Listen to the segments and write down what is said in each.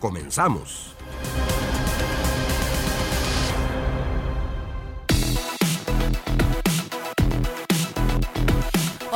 Comenzamos.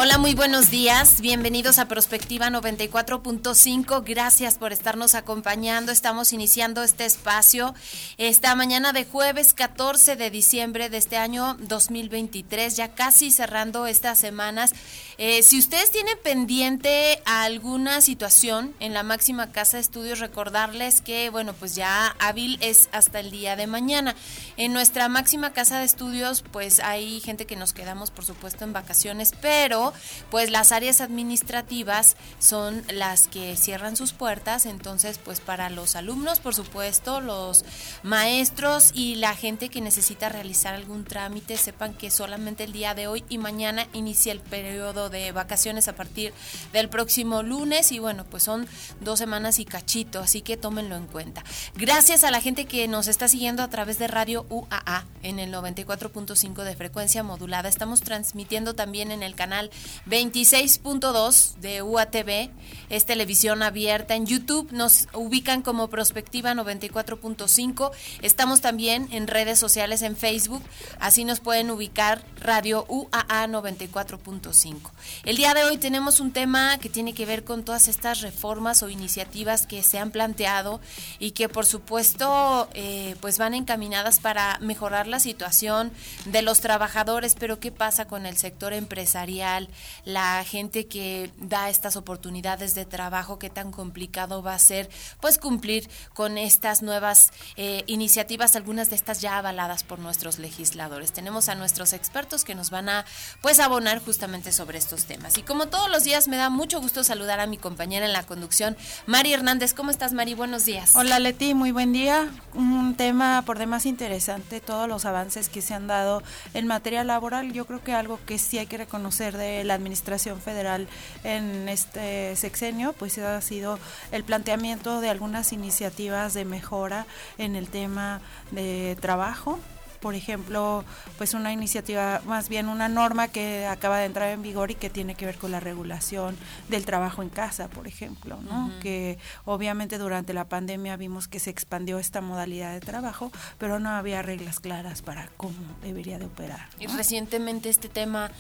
Hola, muy buenos días. Bienvenidos a Prospectiva 94.5. Gracias por estarnos acompañando. Estamos iniciando este espacio esta mañana de jueves 14 de diciembre de este año 2023, ya casi cerrando estas semanas. Eh, si ustedes tienen pendiente alguna situación en la máxima casa de estudios, recordarles que, bueno, pues ya hábil es hasta el día de mañana. En nuestra máxima casa de estudios, pues hay gente que nos quedamos, por supuesto, en vacaciones, pero pues las áreas administrativas son las que cierran sus puertas, entonces, pues para los alumnos, por supuesto, los maestros y la gente que necesita realizar algún trámite, sepan que solamente el día de hoy y mañana inicia el periodo de vacaciones a partir del próximo lunes y bueno, pues son dos semanas y cachito, así que tómenlo en cuenta. Gracias a la gente que nos está siguiendo a través de Radio UAA en el 94.5 de frecuencia modulada. Estamos transmitiendo también en el canal 26.2 de UATV, es televisión abierta. En YouTube nos ubican como Prospectiva 94.5. Estamos también en redes sociales en Facebook, así nos pueden ubicar Radio UAA 94.5. El día de hoy tenemos un tema que tiene que ver con todas estas reformas o iniciativas que se han planteado y que por supuesto eh, pues van encaminadas para mejorar la situación de los trabajadores, pero ¿qué pasa con el sector empresarial? La gente que da estas oportunidades de trabajo, qué tan complicado va a ser pues cumplir con estas nuevas eh, iniciativas, algunas de estas ya avaladas por nuestros legisladores. Tenemos a nuestros expertos que nos van a pues abonar justamente sobre estos temas. Y como todos los días, me da mucho gusto saludar a mi compañera en la conducción, Mari Hernández. ¿Cómo estás, Mari? Buenos días. Hola, Leti. Muy buen día. Un tema por demás interesante, todos los avances que se han dado en materia laboral. Yo creo que algo que sí hay que reconocer de la Administración Federal en este sexenio, pues ha sido el planteamiento de algunas iniciativas de mejora en el tema de trabajo, por ejemplo, pues una iniciativa, más bien una norma que acaba de entrar en vigor y que tiene que ver con la regulación del trabajo en casa, por ejemplo, ¿no? Que obviamente durante la pandemia vimos que se expandió esta modalidad de trabajo, pero no había reglas claras para cómo debería de operar. Y recientemente este tema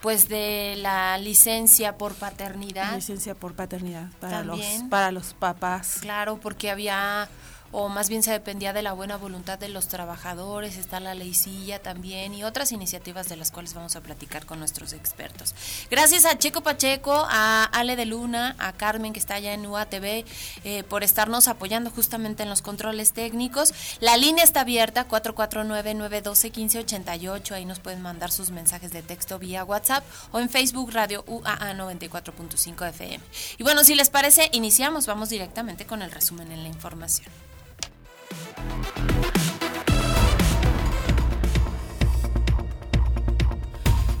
pues de la licencia por paternidad. Licencia por paternidad para los para los papás. Claro, porque había o más bien se dependía de la buena voluntad de los trabajadores, está la leycilla también y otras iniciativas de las cuales vamos a platicar con nuestros expertos. Gracias a Checo Pacheco, a Ale de Luna, a Carmen que está allá en UATV eh, por estarnos apoyando justamente en los controles técnicos. La línea está abierta 449-912-1588, ahí nos pueden mandar sus mensajes de texto vía WhatsApp o en Facebook Radio UAA 94.5 FM. Y bueno, si les parece, iniciamos, vamos directamente con el resumen en la información.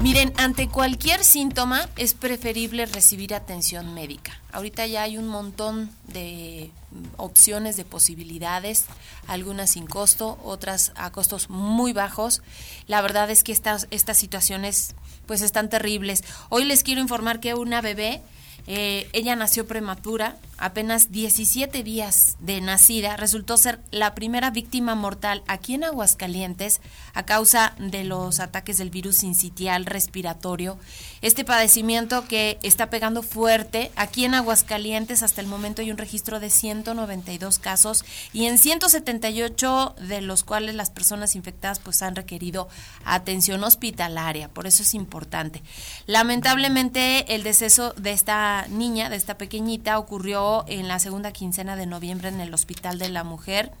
Miren, ante cualquier síntoma es preferible recibir atención médica. Ahorita ya hay un montón de opciones, de posibilidades, algunas sin costo, otras a costos muy bajos. La verdad es que estas, estas situaciones pues están terribles. Hoy les quiero informar que una bebé, eh, ella nació prematura, apenas 17 días de nacida, resultó ser la primera víctima mortal aquí en Aguascalientes a causa de los ataques del virus incitial respiratorio. Este padecimiento que está pegando fuerte aquí en Aguascalientes hasta el momento hay un registro de 192 casos y en 178 de los cuales las personas infectadas pues han requerido atención hospitalaria, por eso es importante. Lamentablemente el deceso de esta niña, de esta pequeñita ocurrió en la segunda quincena de noviembre en el Hospital de la Mujer.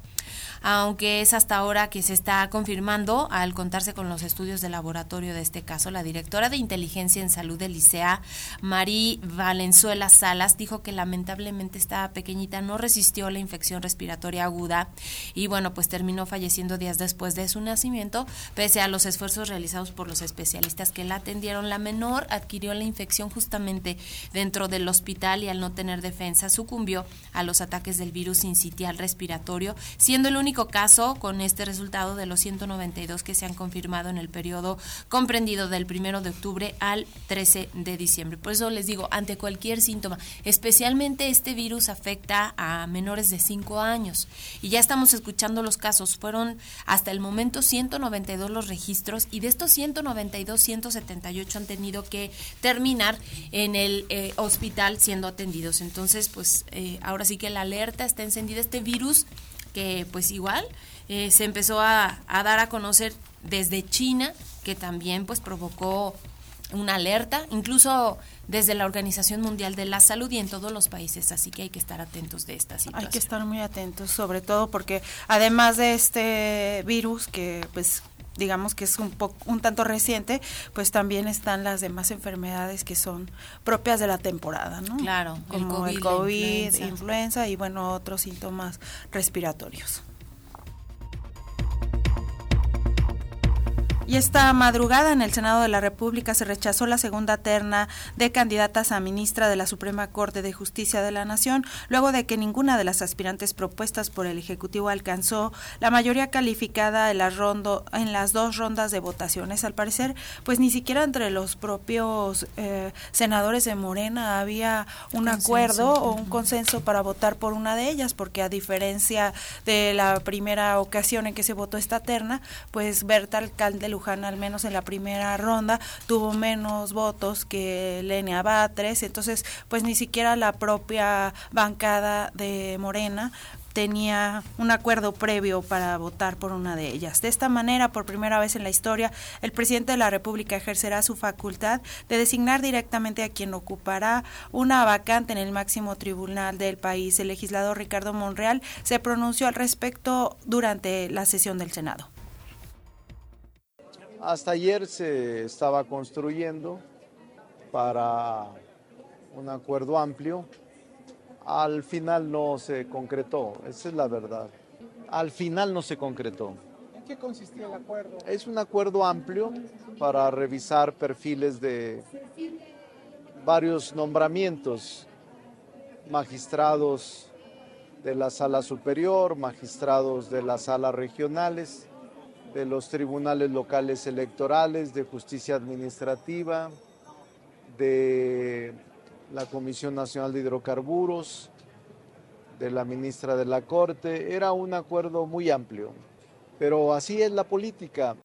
Aunque es hasta ahora que se está confirmando al contarse con los estudios de laboratorio de este caso. La directora de Inteligencia en Salud del ICEA, Marí Valenzuela Salas, dijo que lamentablemente esta pequeñita no resistió la infección respiratoria aguda y bueno, pues terminó falleciendo días después de su nacimiento, pese a los esfuerzos realizados por los especialistas que la atendieron. La menor adquirió la infección justamente dentro del hospital y al no tener defensa sucumbió a los ataques del virus incitial respiratorio, siendo el único caso con este resultado de los 192 que se han confirmado en el periodo comprendido del 1 de octubre al 13 de diciembre. Por eso les digo, ante cualquier síntoma, especialmente este virus afecta a menores de 5 años y ya estamos escuchando los casos, fueron hasta el momento 192 los registros y de estos 192, 178 han tenido que terminar en el eh, hospital siendo atendidos. Entonces, pues eh, ahora sí que la alerta está encendida. Este virus que pues igual eh, se empezó a, a, dar a conocer desde China, que también pues provocó una alerta, incluso desde la Organización Mundial de la Salud y en todos los países, así que hay que estar atentos de esta situación. Hay que estar muy atentos, sobre todo porque además de este virus que pues digamos que es un poco un tanto reciente, pues también están las demás enfermedades que son propias de la temporada, ¿no? Claro, como el COVID, influenza. influenza y bueno, otros síntomas respiratorios. Y esta madrugada en el Senado de la República se rechazó la segunda terna de candidatas a ministra de la Suprema Corte de Justicia de la Nación, luego de que ninguna de las aspirantes propuestas por el Ejecutivo alcanzó la mayoría calificada en las, rondo, en las dos rondas de votaciones. Al parecer, pues ni siquiera entre los propios eh, senadores de Morena había un consenso. acuerdo o un consenso para votar por una de ellas, porque a diferencia de la primera ocasión en que se votó esta terna, pues Berta Alcalde Al menos en la primera ronda, tuvo menos votos que Lenia Batres, entonces pues ni siquiera la propia bancada de Morena tenía un acuerdo previo para votar por una de ellas. De esta manera, por primera vez en la historia, el presidente de la República ejercerá su facultad de designar directamente a quien ocupará una vacante en el máximo tribunal del país. El legislador Ricardo Monreal se pronunció al respecto durante la sesión del Senado. Hasta ayer se estaba construyendo para un acuerdo amplio. Al final no se concretó, esa es la verdad. Al final no se concretó. ¿En qué consistía el acuerdo? Es un acuerdo amplio para revisar perfiles de varios nombramientos, magistrados de la sala superior, magistrados de las salas regionales de los tribunales locales electorales, de justicia administrativa, de la Comisión Nacional de Hidrocarburos, de la ministra de la Corte. Era un acuerdo muy amplio, pero así es la política.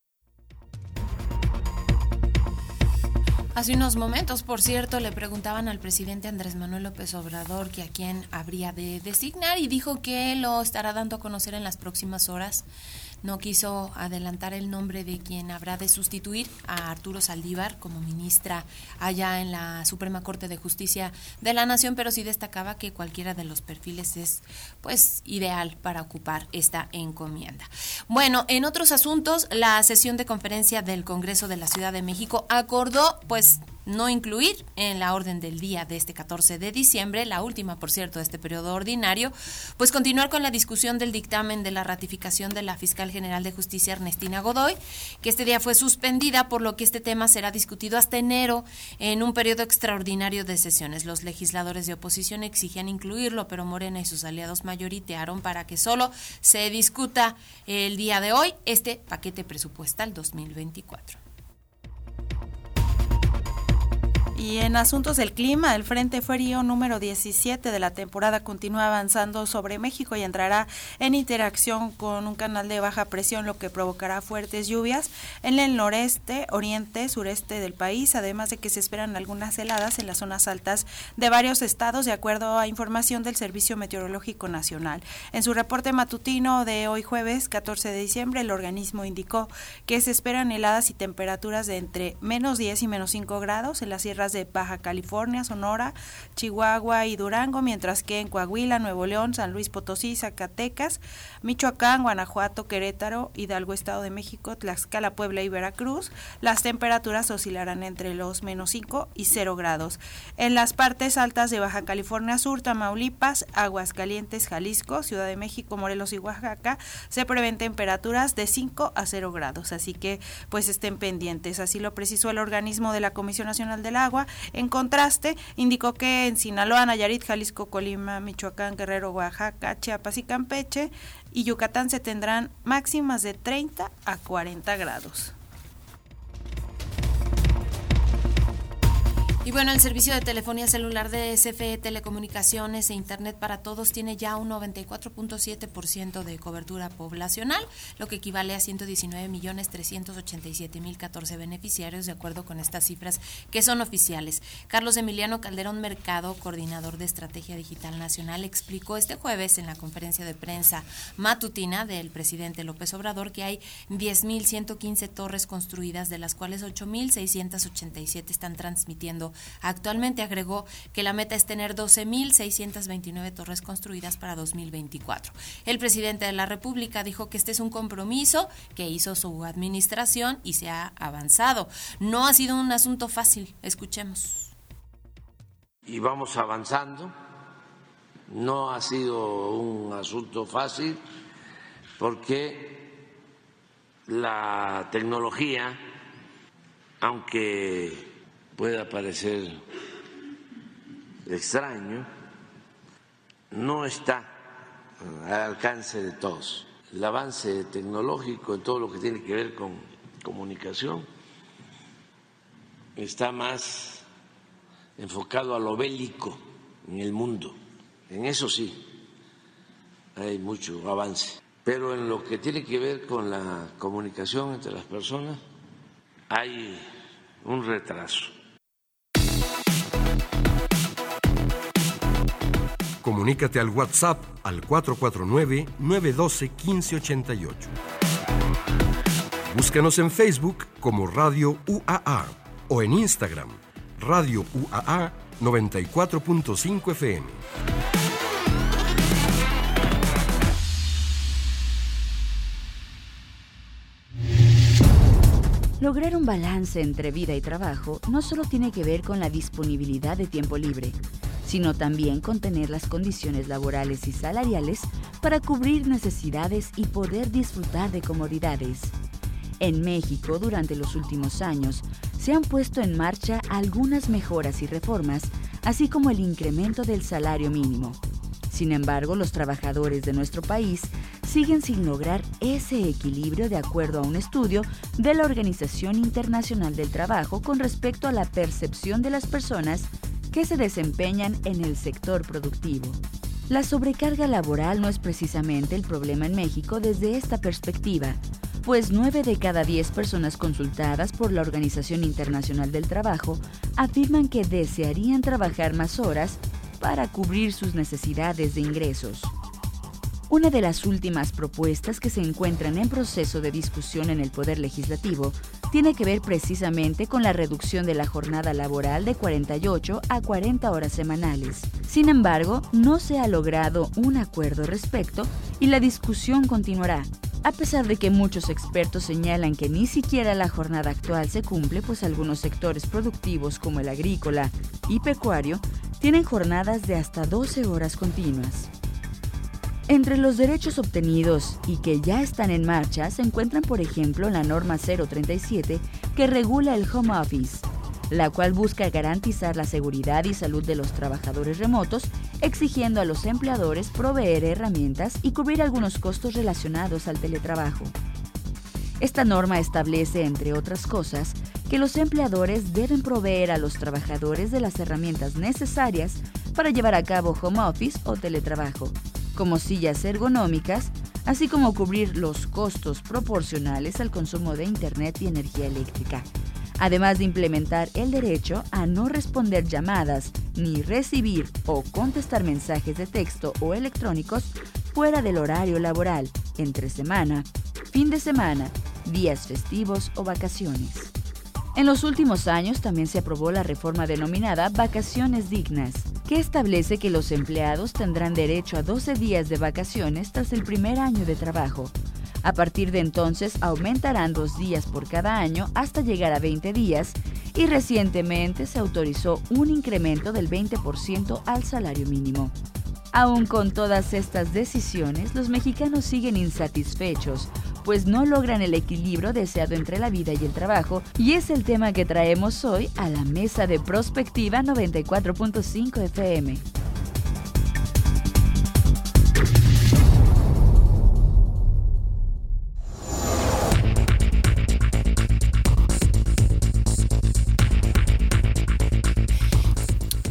Hace unos momentos, por cierto, le preguntaban al presidente Andrés Manuel López Obrador que a quién habría de designar y dijo que lo estará dando a conocer en las próximas horas no quiso adelantar el nombre de quien habrá de sustituir a Arturo Saldívar como ministra allá en la Suprema Corte de Justicia de la Nación, pero sí destacaba que cualquiera de los perfiles es pues ideal para ocupar esta encomienda. Bueno, en otros asuntos, la sesión de conferencia del Congreso de la Ciudad de México acordó pues no incluir en la orden del día de este 14 de diciembre, la última, por cierto, de este periodo ordinario, pues continuar con la discusión del dictamen de la ratificación de la fiscal general de justicia Ernestina Godoy, que este día fue suspendida, por lo que este tema será discutido hasta enero en un periodo extraordinario de sesiones. Los legisladores de oposición exigían incluirlo, pero Morena y sus aliados mayoritearon para que solo se discuta el día de hoy este paquete presupuestal 2024. Y en asuntos del clima, el Frente Frío número 17 de la temporada continúa avanzando sobre México y entrará en interacción con un canal de baja presión, lo que provocará fuertes lluvias en el noreste, oriente, sureste del país, además de que se esperan algunas heladas en las zonas altas de varios estados, de acuerdo a información del Servicio Meteorológico Nacional. En su reporte matutino de hoy jueves 14 de diciembre, el organismo indicó que se esperan heladas y temperaturas de entre menos 10 y menos 5 grados en las sierras de Baja California, Sonora, Chihuahua y Durango, mientras que en Coahuila, Nuevo León, San Luis Potosí, Zacatecas, Michoacán, Guanajuato, Querétaro, Hidalgo, Estado de México, Tlaxcala, Puebla y Veracruz, las temperaturas oscilarán entre los menos 5 y 0 grados. En las partes altas de Baja California Sur, Tamaulipas, Aguascalientes, Jalisco, Ciudad de México, Morelos y Oaxaca, se prevén temperaturas de 5 a 0 grados, así que pues estén pendientes. Así lo precisó el organismo de la Comisión Nacional del Agua. En contraste, indicó que en Sinaloa, Nayarit, Jalisco, Colima, Michoacán, Guerrero, Oaxaca, Chiapas y Campeche y Yucatán se tendrán máximas de 30 a 40 grados. Y bueno, el servicio de telefonía celular de SFE Telecomunicaciones e Internet para Todos tiene ya un 94.7% de cobertura poblacional, lo que equivale a 119.387.014 beneficiarios, de acuerdo con estas cifras que son oficiales. Carlos Emiliano Calderón Mercado, coordinador de Estrategia Digital Nacional, explicó este jueves en la conferencia de prensa matutina del presidente López Obrador que hay 10.115 torres construidas, de las cuales 8.687 están transmitiendo Actualmente agregó que la meta es tener 12.629 torres construidas para 2024. El presidente de la República dijo que este es un compromiso que hizo su administración y se ha avanzado. No ha sido un asunto fácil. Escuchemos. Y vamos avanzando. No ha sido un asunto fácil porque la tecnología, aunque pueda parecer extraño, no está al alcance de todos. El avance tecnológico en todo lo que tiene que ver con comunicación está más enfocado a lo bélico en el mundo. En eso sí, hay mucho avance. Pero en lo que tiene que ver con la comunicación entre las personas, hay un retraso. Comunícate al WhatsApp al 449-912-1588. Búscanos en Facebook como Radio UAA o en Instagram Radio UAA 94.5 FM. Lograr un balance entre vida y trabajo no solo tiene que ver con la disponibilidad de tiempo libre, sino también con tener las condiciones laborales y salariales para cubrir necesidades y poder disfrutar de comodidades. En México, durante los últimos años, se han puesto en marcha algunas mejoras y reformas, así como el incremento del salario mínimo. Sin embargo, los trabajadores de nuestro país siguen sin lograr ese equilibrio de acuerdo a un estudio de la Organización Internacional del Trabajo con respecto a la percepción de las personas que se desempeñan en el sector productivo. La sobrecarga laboral no es precisamente el problema en México desde esta perspectiva, pues 9 de cada 10 personas consultadas por la Organización Internacional del Trabajo afirman que desearían trabajar más horas para cubrir sus necesidades de ingresos. Una de las últimas propuestas que se encuentran en proceso de discusión en el Poder Legislativo tiene que ver precisamente con la reducción de la jornada laboral de 48 a 40 horas semanales. Sin embargo, no se ha logrado un acuerdo respecto y la discusión continuará. A pesar de que muchos expertos señalan que ni siquiera la jornada actual se cumple, pues algunos sectores productivos como el agrícola y pecuario tienen jornadas de hasta 12 horas continuas. Entre los derechos obtenidos y que ya están en marcha se encuentran, por ejemplo, la norma 037 que regula el home office, la cual busca garantizar la seguridad y salud de los trabajadores remotos, exigiendo a los empleadores proveer herramientas y cubrir algunos costos relacionados al teletrabajo. Esta norma establece, entre otras cosas, que los empleadores deben proveer a los trabajadores de las herramientas necesarias para llevar a cabo home office o teletrabajo como sillas ergonómicas, así como cubrir los costos proporcionales al consumo de Internet y energía eléctrica, además de implementar el derecho a no responder llamadas ni recibir o contestar mensajes de texto o electrónicos fuera del horario laboral, entre semana, fin de semana, días festivos o vacaciones. En los últimos años también se aprobó la reforma denominada Vacaciones Dignas, que establece que los empleados tendrán derecho a 12 días de vacaciones tras el primer año de trabajo. A partir de entonces aumentarán dos días por cada año hasta llegar a 20 días y recientemente se autorizó un incremento del 20% al salario mínimo. Aún con todas estas decisiones, los mexicanos siguen insatisfechos pues no logran el equilibrio deseado entre la vida y el trabajo, y es el tema que traemos hoy a la mesa de Prospectiva 94.5 FM.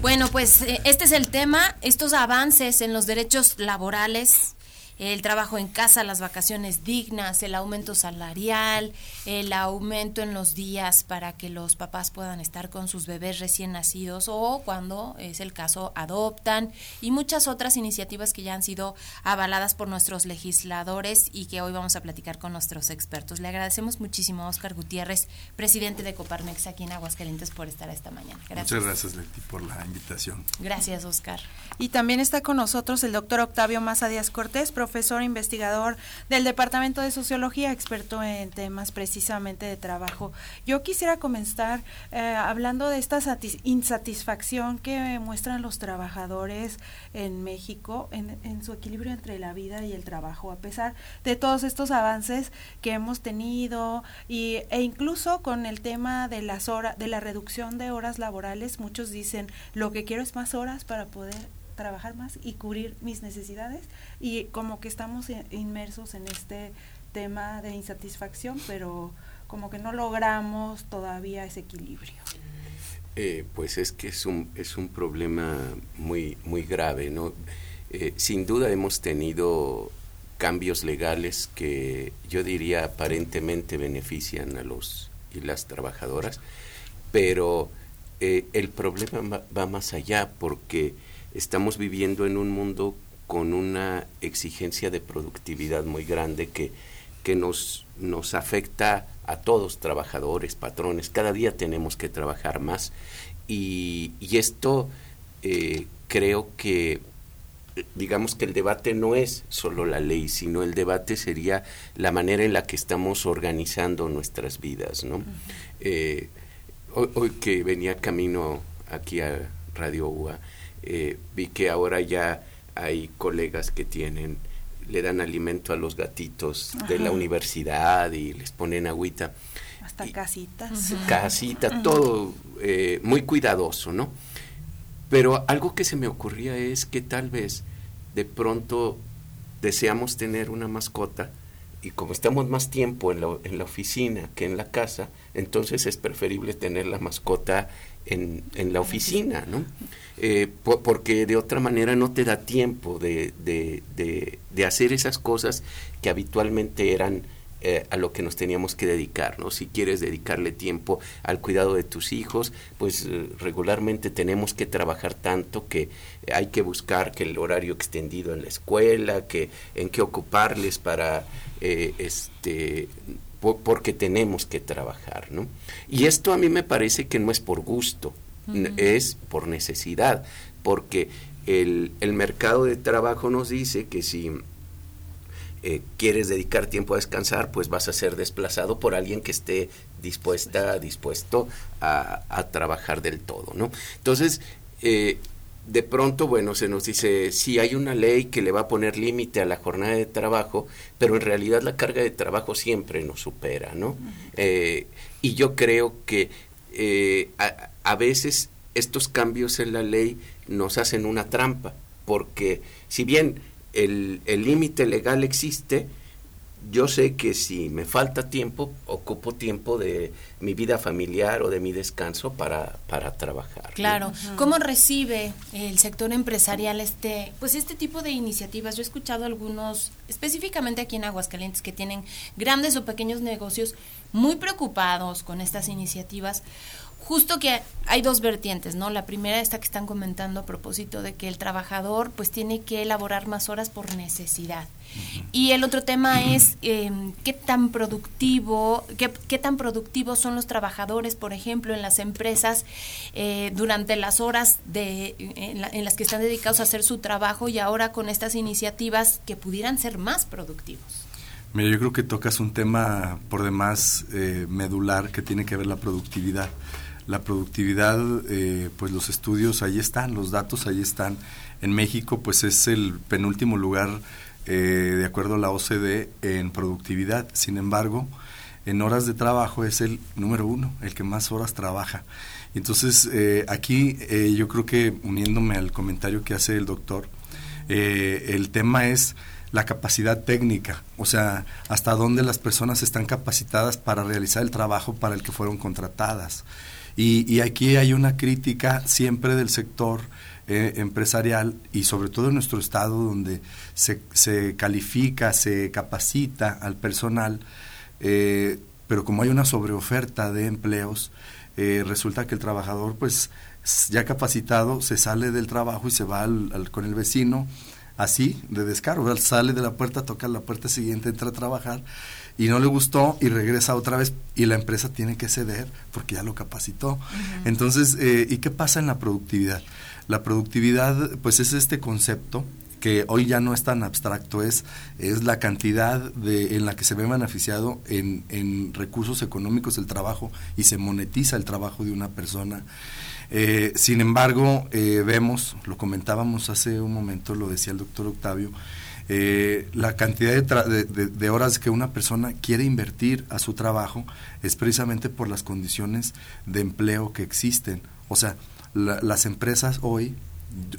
Bueno, pues eh, este es el tema, estos avances en los derechos laborales el trabajo en casa, las vacaciones dignas, el aumento salarial, el aumento en los días para que los papás puedan estar con sus bebés recién nacidos o cuando es el caso adoptan y muchas otras iniciativas que ya han sido avaladas por nuestros legisladores y que hoy vamos a platicar con nuestros expertos. Le agradecemos muchísimo a Oscar Gutiérrez, presidente de Coparmex aquí en Aguascalientes por estar esta mañana. Gracias. Muchas gracias Leti por la invitación. Gracias Oscar. Y también está con nosotros el doctor Octavio Maza Díaz Cortés, profesor investigador del Departamento de Sociología, experto en temas precisamente de trabajo. Yo quisiera comenzar eh, hablando de esta insatisfacción que muestran los trabajadores en México en, en, su equilibrio entre la vida y el trabajo, a pesar de todos estos avances que hemos tenido y, e incluso con el tema de las horas, de la reducción de horas laborales, muchos dicen lo que quiero es más horas para poder trabajar más y cubrir mis necesidades y como que estamos inmersos en este tema de insatisfacción, pero como que no logramos todavía ese equilibrio. Eh, pues es que es un, es un problema muy, muy grave, ¿no? Eh, sin duda hemos tenido cambios legales que yo diría aparentemente benefician a los y las trabajadoras, pero eh, el problema va más allá porque estamos viviendo en un mundo con una exigencia de productividad muy grande que, que nos, nos afecta a todos, trabajadores, patrones. Cada día tenemos que trabajar más. Y, y esto eh, creo que, digamos que el debate no es solo la ley, sino el debate sería la manera en la que estamos organizando nuestras vidas. ¿no? Eh, hoy, hoy, que venía camino aquí a Radio UA, eh, vi que ahora ya hay colegas que tienen, le dan alimento a los gatitos de la universidad y les ponen agüita. Hasta casitas. Casita, todo eh, muy cuidadoso, ¿no? Pero algo que se me ocurría es que tal vez de pronto deseamos tener una mascota y como estamos más tiempo en la, en la oficina que en la casa, entonces es preferible tener la mascota en, en la oficina, ¿no? Eh, porque de otra manera no te da tiempo de, de, de, hacer esas cosas que habitualmente eran eh, a lo que nos teníamos que dedicar, ¿no? Si quieres dedicarle tiempo al cuidado de tus hijos, pues eh, regularmente tenemos que trabajar tanto que hay que buscar que el horario extendido en la escuela, que en qué ocuparles para este porque tenemos que trabajar, ¿no? Y esto a mí me parece que no es por gusto, es por necesidad, porque el, el, mercado de trabajo nos dice que si eh, quieres dedicar tiempo a descansar, pues vas a ser desplazado por alguien que esté dispuesta, dispuesto a, a trabajar del todo, ¿no? Entonces, eh, de pronto, bueno, se nos dice, sí, hay una ley que le va a poner límite a la jornada de trabajo, pero en realidad la carga de trabajo siempre nos supera, ¿no? Eh, y yo creo que eh, a, a, veces estos cambios en la ley nos hacen una trampa, porque si bien el límite legal existe, yo sé que si me falta tiempo, ocupo tiempo de mi vida familiar o de mi descanso para, para trabajar. Claro. ¿Cómo recibe el sector empresarial este, pues este tipo de iniciativas? Yo he escuchado algunos, específicamente aquí en Aguascalientes, que tienen grandes o pequeños negocios muy preocupados con estas iniciativas justo que hay dos vertientes, ¿no? La primera esta que están comentando a propósito de que el trabajador pues tiene que elaborar más horas por necesidad. Y el otro tema es em, qué tan productivo, qué, qué, tan productivos son los trabajadores, por ejemplo, en las empresas eh, durante las horas de, en, las que están dedicados a hacer su trabajo y ahora con estas iniciativas que pudieran ser más productivos. Mira, yo creo que tocas un tema por demás eh, medular que tiene que ver la productividad. La productividad, eh, pues los estudios ahí están, los datos ahí están. En México, pues es el penúltimo lugar eh, de acuerdo a la OCDE, en productividad. Sin embargo, en horas de trabajo es el número uno, el que más horas trabaja. Entonces, eh, aquí eh, yo creo que uniéndome al comentario que hace el doctor, el tema es la capacidad técnica, o sea, hasta dónde las personas están capacitadas para realizar el trabajo para el que fueron contratadas. Y, y aquí hay una crítica siempre del sector eh, empresarial y sobre todo en nuestro estado donde se, se califica, se capacita al personal, eh, pero como hay una sobreoferta de empleos, eh, resulta que el trabajador pues ya capacitado se sale del trabajo y se va con el vecino así de descargo, sale de la puerta, toca la puerta siguiente, entra a trabajar y no le gustó y regresa otra vez y la empresa tiene que ceder porque ya lo capacitó. Entonces, ¿y qué pasa en la productividad? La productividad, pues es este concepto que hoy ya no es tan abstracto, es, es la cantidad de, en la que se ve beneficiado en, en recursos económicos el trabajo y se monetiza el trabajo de una persona. Eh, sin embargo, eh, vemos, lo comentábamos hace un momento, lo decía el doctor Octavio, eh, la cantidad de, de, horas que una persona quiere invertir a su trabajo es precisamente por las condiciones de empleo que existen. O sea, las empresas hoy,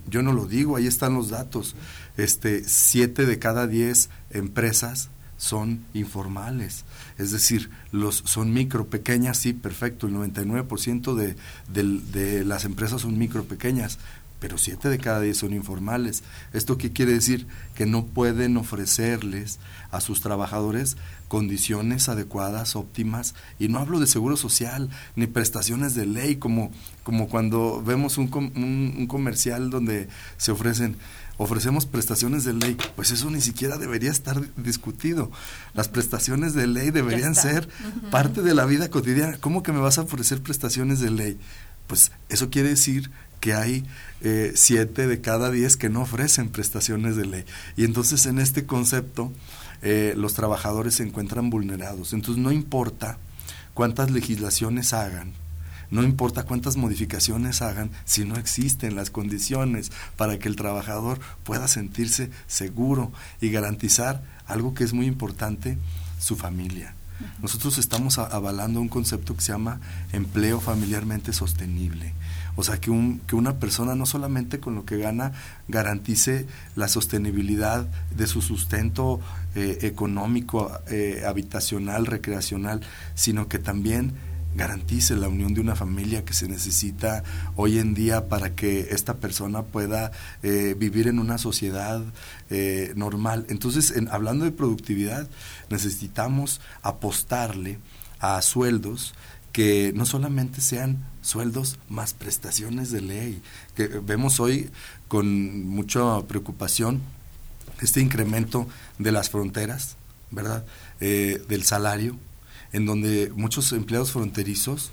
yo no lo digo, ahí están los datos, este, siete de cada diez empresas son informales, es decir, los son micro, pequeñas, sí, perfecto, el 99% de, de, de las empresas son micro, pequeñas, pero siete de cada diez son informales. ¿Esto qué quiere decir? Que no pueden ofrecerles a sus trabajadores condiciones adecuadas, óptimas, y no hablo de seguro social ni prestaciones de ley, como, como cuando vemos un, un, comercial donde se ofrecen ofrecemos prestaciones de ley, pues eso ni siquiera debería estar discutido. Las prestaciones de ley deberían ser parte de la vida cotidiana. ¿Cómo que me vas a ofrecer prestaciones de ley? Pues eso quiere decir que hay eh, siete de cada diez que no ofrecen prestaciones de ley. Y entonces en este concepto eh, los trabajadores se encuentran vulnerados. Entonces no importa cuántas legislaciones hagan, no importa cuántas modificaciones hagan, si no existen las condiciones para que el trabajador pueda sentirse seguro y garantizar algo que es muy importante, su familia. Nosotros estamos avalando un concepto que se llama empleo familiarmente sostenible. O sea, que, un, que una persona no solamente con lo que gana garantice la sostenibilidad de su sustento eh, económico, eh, habitacional, recreacional, sino que también garantice la unión de una familia que se necesita hoy en día para que esta persona pueda eh, vivir en una sociedad normal. Entonces, en, hablando de productividad, necesitamos apostarle a sueldos que no solamente sean sueldos más prestaciones de ley, que vemos hoy con mucha preocupación este incremento de las fronteras, ¿verdad? Eh, del salario, en donde muchos empleados fronterizos,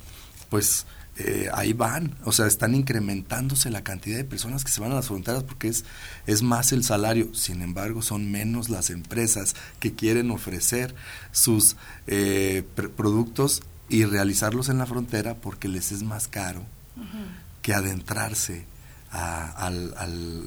pues eh, ahí van, o sea, están incrementándose la cantidad de personas que se van a las fronteras porque es, es más el salario. Sin embargo, son menos las empresas que quieren ofrecer sus eh, productos y realizarlos en la frontera porque les es más caro que adentrarse al,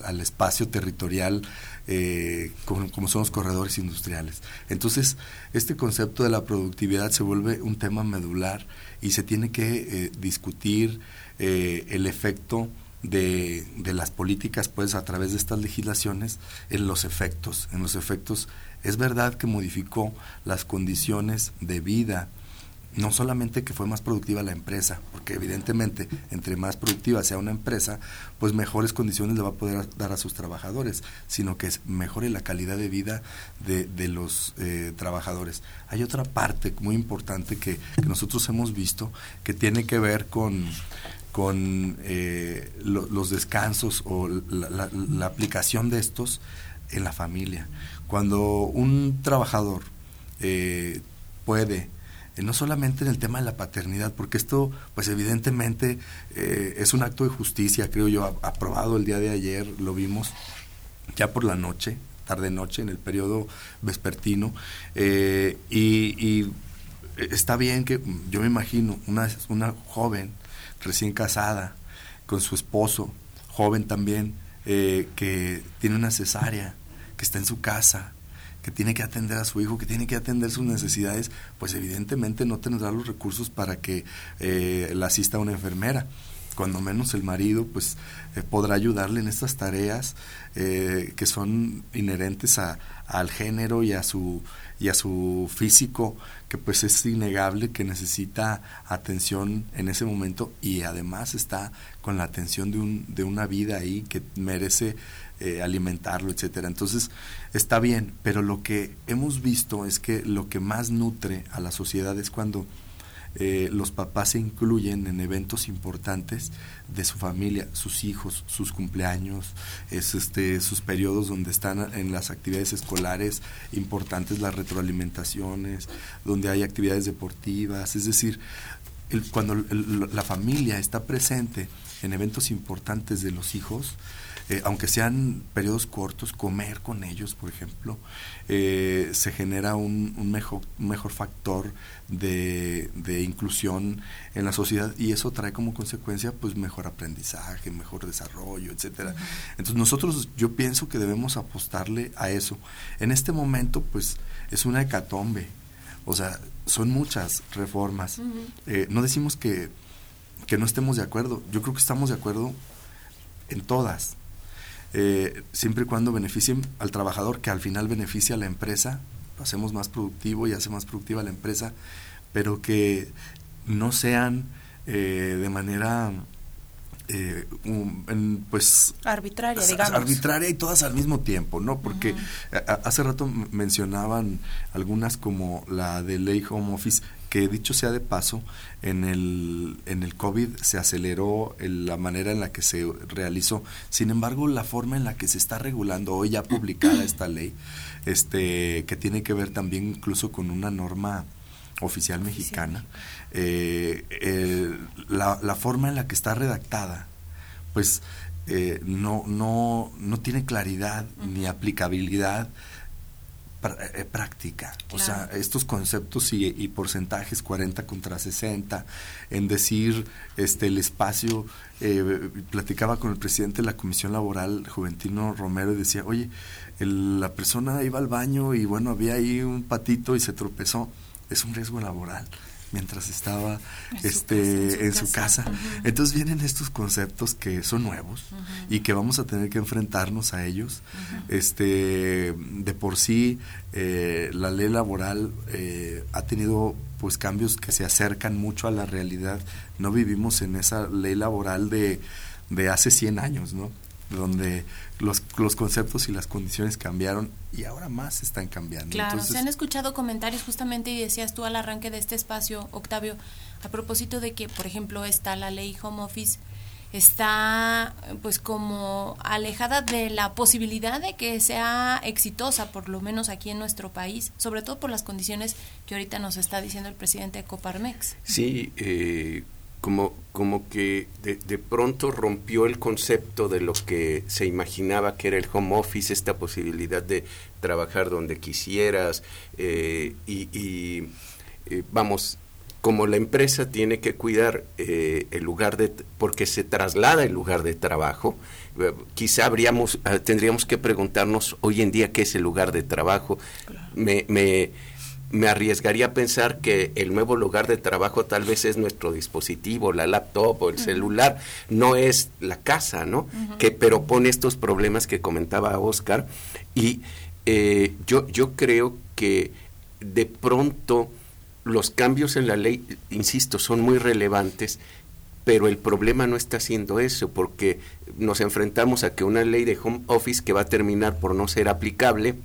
al, espacio territorial eh, como, son los corredores industriales. Entonces, este concepto de la productividad se vuelve un tema medular y se tiene que eh, discutir eh, el efecto de, de, las políticas, pues a través de estas legislaciones, en los efectos. En los efectos, es verdad que modificó las condiciones de vida no solamente que fue más productiva la empresa, porque evidentemente entre más productiva sea una empresa, pues mejores condiciones le va a poder dar a sus trabajadores, sino que mejore la calidad de vida de, de los eh, trabajadores. Hay otra parte muy importante que, nosotros hemos visto que tiene que ver con, con eh, los descansos o la, la, aplicación de estos en la familia. Cuando un trabajador eh, puede, no solamente en el tema de la paternidad, porque esto, pues evidentemente eh, es un acto de justicia, creo yo, aprobado el día de ayer, lo vimos ya por la noche, tarde-noche, en el periodo vespertino, y, y, está bien que, yo me imagino, una, una joven recién casada, con su esposo, joven también, que tiene una cesárea, que está en su casa, que tiene que atender a su hijo, que tiene que atender sus necesidades, pues evidentemente no tendrá los recursos para que eh, la asista una enfermera. Cuando menos el marido, pues eh, podrá ayudarle en estas tareas eh, que son inherentes a, al género y a su y a su físico, que pues es innegable que necesita atención en ese momento y además está con la atención de, un, de una vida ahí que merece eh, alimentarlo, etcétera. Entonces, está bien, pero lo que hemos visto es que lo que más nutre a la sociedad es cuando eh, los papás se incluyen en eventos importantes de su familia, sus hijos, sus cumpleaños, es este, sus periodos donde están en las actividades escolares importantes, las retroalimentaciones, donde hay actividades deportivas, es decir, cuando la familia está presente en eventos importantes de los hijos, eh, aunque sean periodos cortos, comer con ellos, por ejemplo, eh, se genera un, mejor, mejor factor de, inclusión en la sociedad y eso trae como consecuencia pues mejor aprendizaje, mejor desarrollo, etcétera. Entonces nosotros yo pienso que debemos apostarle a eso. En este momento pues es una hecatombe, o sea, son muchas reformas. Eh, no decimos que, que no estemos de acuerdo, yo creo que estamos de acuerdo en todas. Eh, siempre y cuando beneficien al trabajador, que al final beneficia a la empresa, lo hacemos más productivo y hace más productiva la empresa, pero que no sean eh, de manera eh, pues arbitraria, digamos. Arbitraria y todas al mismo tiempo, ¿no? Porque hace rato mencionaban algunas como la de ley home office, que dicho sea de paso, en el, en el COVID se aceleró la manera en la que se realizó. Sin embargo, la forma en la que se está regulando hoy ya publicada esta ley, este, que tiene que ver también incluso con una norma oficial mexicana, eh, eh, la, la, forma en la que está redactada, pues eh, no, no, no tiene claridad ni aplicabilidad eh, práctica. O sea, estos conceptos y, porcentajes 40 contra 60, en decir este el espacio, eh, platicaba con el presidente de la Comisión Laboral, Juventino Romero, y decía, oye, la persona iba al baño y bueno, había ahí un patito y se tropezó. Es un riesgo laboral mientras estaba en este su en su casa. Entonces vienen estos conceptos que son nuevos y que vamos a tener que enfrentarnos a ellos. Este de por sí eh, la ley laboral eh, ha tenido pues cambios que se acercan mucho a la realidad. No vivimos en esa ley laboral de, de hace 100 años, ¿no? Donde los, los conceptos y las condiciones cambiaron y ahora más están cambiando. Claro, se han escuchado comentarios justamente y decías tú al arranque de este espacio, Octavio, a propósito de que, por ejemplo, está la ley home office, está pues como alejada de la posibilidad de que sea exitosa, por lo menos aquí en nuestro país, sobre todo por las condiciones que ahorita nos está diciendo el presidente de Coparmex. Sí, eh, como, como que de, de, pronto rompió el concepto de lo que se imaginaba que era el home office, esta posibilidad de trabajar donde quisieras eh, y, eh, vamos, como la empresa tiene que cuidar eh, el lugar de, porque se traslada el lugar de trabajo, quizá habríamos, tendríamos que preguntarnos hoy en día qué es el lugar de trabajo. Me, me me arriesgaría a pensar que el nuevo lugar de trabajo tal vez es nuestro dispositivo, la laptop o el celular, no es la casa, ¿no? que, pero pone estos problemas que comentaba Oscar y eh, yo, yo creo que de pronto los cambios en la ley, insisto, son muy relevantes, pero el problema no está siendo eso, porque nos enfrentamos a que una ley de home office que va a terminar por no ser aplicable,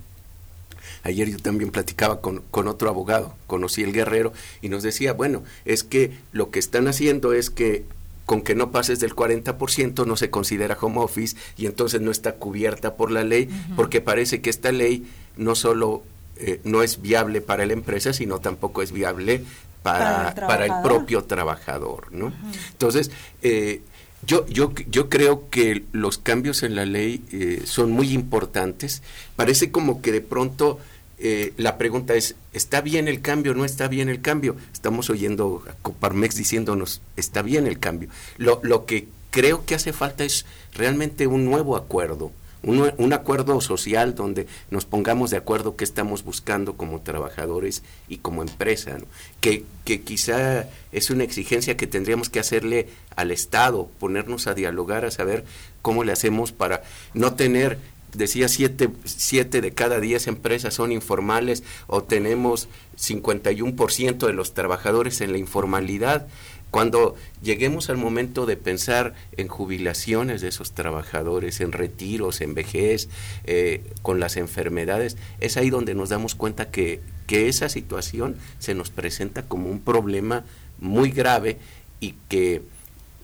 Ayer yo también platicaba con, otro abogado, conocí el guerrero, y nos decía, bueno, es que lo que están haciendo es que con que no pases del 40% no se considera home office y entonces no está cubierta por la ley, porque parece que esta ley no solo eh, no es viable para la empresa, sino tampoco es viable para, para, el, propio trabajador. ¿no? Entonces, eh, yo, yo, yo creo que los cambios en la ley eh, son muy importantes. Parece como que de pronto eh, la pregunta es, ¿está bien el cambio no está bien el cambio? Estamos oyendo a Coparmex diciéndonos, está bien el cambio. Lo, lo que creo que hace falta es realmente un nuevo acuerdo, un, acuerdo social donde nos pongamos de acuerdo qué estamos buscando como trabajadores y como empresa, que, que quizá es una exigencia que tendríamos que hacerle al Estado, ponernos a dialogar, a saber cómo le hacemos para no tener decía siete, siete de cada diez empresas son informales o tenemos 51% de los trabajadores en la informalidad. Cuando lleguemos al momento de pensar en jubilaciones de esos trabajadores, en retiros, en vejez, eh, con las enfermedades, es ahí donde nos damos cuenta que, que esa situación se nos presenta como un problema muy grave y que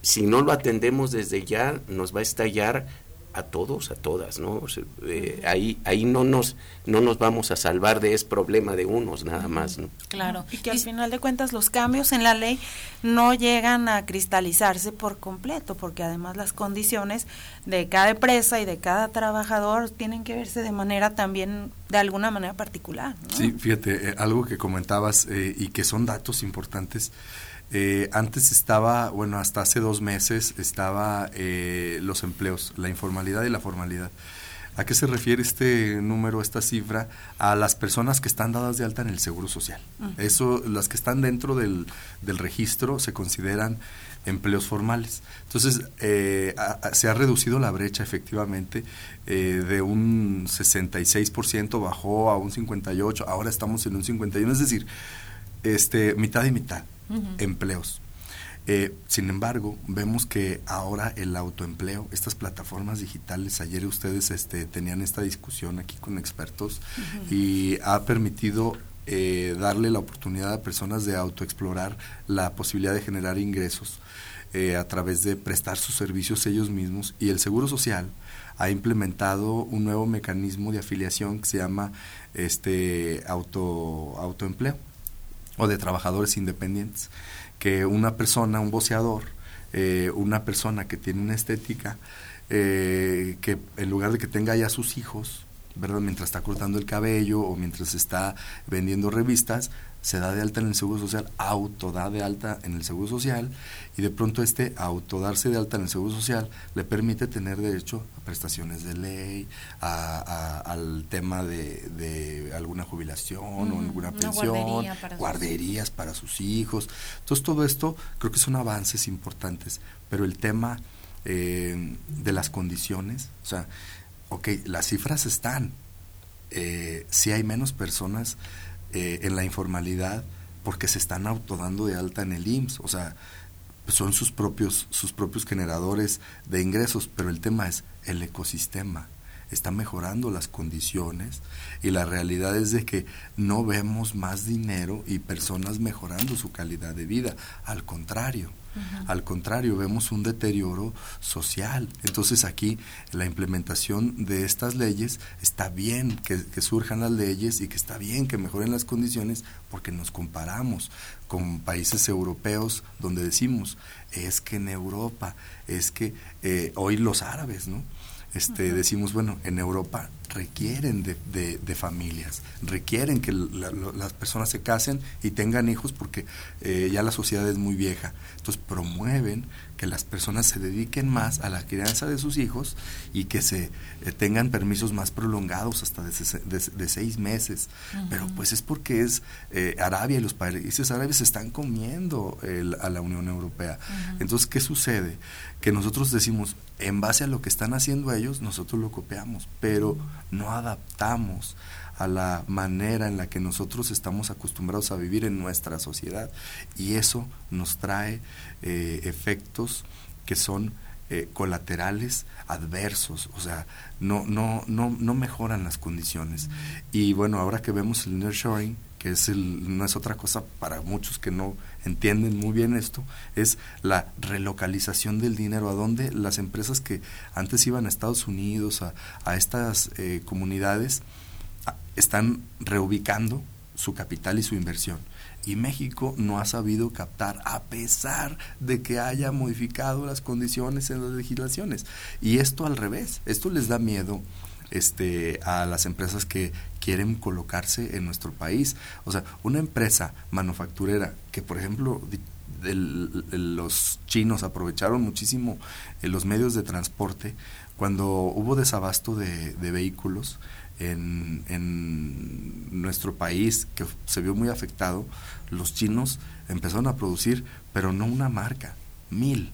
si no lo atendemos desde ya nos va a estallar a todos, a todas, ¿no? Eh, ahí ahí no nos no nos vamos a salvar de ese problema de unos nada más, ¿no? Claro. Y que al final de cuentas los cambios en la ley no llegan a cristalizarse por completo, porque además las condiciones de cada empresa y de cada trabajador tienen que verse de manera también de alguna manera particular. Sí, fíjate, eh, algo que comentabas eh, y que son datos importantes. Eh, antes estaba, bueno, hasta hace dos meses estaba eh, los empleos, la informalidad y la formalidad. ¿A qué se refiere este número, esta cifra? A las personas que están dadas de alta en el Seguro Social. Eso, las que están dentro del, del registro se consideran empleos formales. Entonces, eh, se ha reducido la brecha efectivamente de un 66%, bajó a un 58%, ahora estamos en un 51%, es decir, este, mitad y mitad empleos. Eh, sin embargo, vemos que ahora el autoempleo, estas plataformas digitales, ayer ustedes este, tenían esta discusión aquí con expertos y ha permitido eh, darle la oportunidad a personas de autoexplorar la posibilidad de generar ingresos eh, a través de prestar sus servicios ellos mismos y el Seguro Social ha implementado un nuevo mecanismo de afiliación que se llama este auto autoempleo o de trabajadores independientes, que una persona, un boceador, eh, una persona que tiene una estética, eh, que en lugar de que tenga ya sus hijos, ¿verdad? Mientras está cortando el cabello o mientras está vendiendo revistas, se da de alta en el Seguro Social, auto da de alta en el Seguro Social y de pronto este auto darse de alta en el Seguro Social le permite tener derecho a prestaciones de ley, a, al tema de, alguna jubilación o alguna pensión, guarderías para sus hijos. Entonces todo esto creo que son avances importantes, pero el tema eh, de las condiciones, o sea, ok, las cifras están, eh, si hay menos personas eh, en la informalidad porque se están autodando de alta en el IMSS, o sea, son sus propios, sus propios generadores de ingresos, pero el tema es el ecosistema está mejorando las condiciones y la realidad es de que no vemos más dinero y personas mejorando su calidad de vida, al contrario. Al contrario, vemos un deterioro social. Entonces aquí la implementación de estas leyes está bien que, surjan las leyes y que está bien que mejoren las condiciones porque nos comparamos con países europeos donde decimos, es que en Europa, es que eh, hoy los árabes, ¿no? Este, decimos, bueno, en Europa requieren de, de, familias, requieren que las personas se casen y tengan hijos porque eh, ya la sociedad es muy vieja. Entonces promueven que las personas se dediquen más a la crianza de sus hijos y que se eh, tengan permisos más prolongados hasta de, seis meses. Pero pues es porque es eh, Arabia y los países árabes están comiendo a la Unión Europea. Entonces, ¿qué sucede? Que nosotros decimos, en base a lo que están haciendo ellos, nosotros lo copiamos, pero no adaptamos a la manera en la que nosotros estamos acostumbrados a vivir en nuestra sociedad. Y eso nos trae eh, efectos que son eh, colaterales adversos, o sea, no, no, no, no mejoran las condiciones. Y bueno, ahora que vemos el nearshoring, que es el, no es otra cosa para muchos que no entienden muy bien esto, es la relocalización del dinero, a donde las empresas que antes iban a Estados Unidos, a, a estas eh, comunidades, están reubicando su capital y su inversión. Y México no ha sabido captar a pesar de que haya modificado las condiciones en las legislaciones. Y esto al revés, esto les da miedo este, a las empresas que quieren colocarse en nuestro país. O sea, una empresa manufacturera que, por ejemplo, los chinos aprovecharon muchísimo eh, los medios de transporte cuando hubo desabasto de, de vehículos en, en, nuestro país que se vio muy afectado, los chinos empezaron a producir, pero no una marca, mil.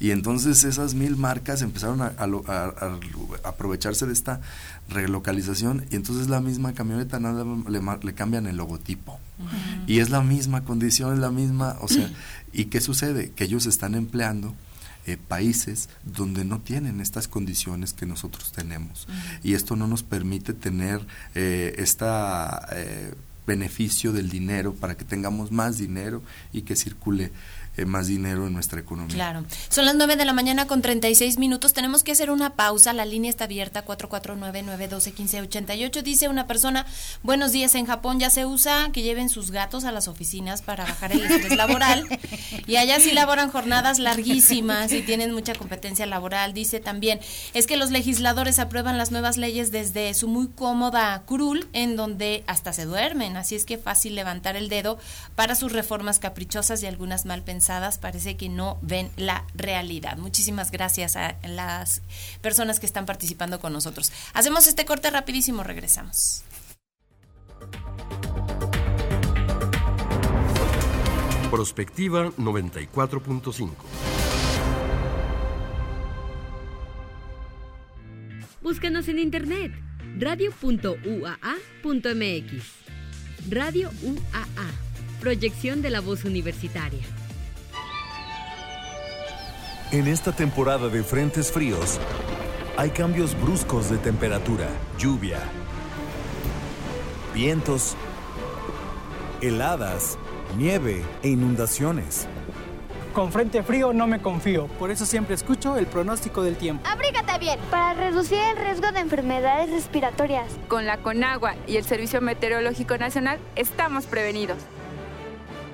Y entonces esas mil marcas empezaron a, aprovecharse de esta relocalización y entonces la misma camioneta nada le, le cambian el logotipo. Y es la misma condición, es la misma, o sea, ¿y qué sucede? Que ellos están empleando eh, países donde no tienen estas condiciones que nosotros tenemos. Y esto no nos permite tener eh, esta... Eh, beneficio del dinero para que tengamos más dinero y que circule eh, más dinero en nuestra economía. Claro. Son las 9 de la mañana con 36 minutos. Tenemos que hacer una pausa. La línea está abierta 449-912-1588. Dice una persona, buenos días, en Japón ya se usa que lleven sus gatos a las oficinas para bajar el estrés laboral. Y allá sí laboran jornadas larguísimas y tienen mucha competencia laboral. Dice también, es que los legisladores aprueban las nuevas leyes desde su muy cómoda curul, en donde hasta se duermen. Así es que fácil levantar el dedo para sus reformas caprichosas y algunas mal pensadas parece que no ven la realidad. Muchísimas gracias a las personas que están participando con nosotros. Hacemos este corte rapidísimo, regresamos. Prospectiva 94.5 Búscanos en internet radio.uaa.mx. Radio UAA, proyección de la voz universitaria. En esta temporada de frentes fríos, hay cambios bruscos de temperatura, lluvia, vientos, heladas, nieve e inundaciones. Con frente frío no me confío, por eso siempre escucho el pronóstico del tiempo. Abrígate bien para reducir el riesgo de enfermedades respiratorias. Con la Conagua y el Servicio Meteorológico Nacional estamos prevenidos.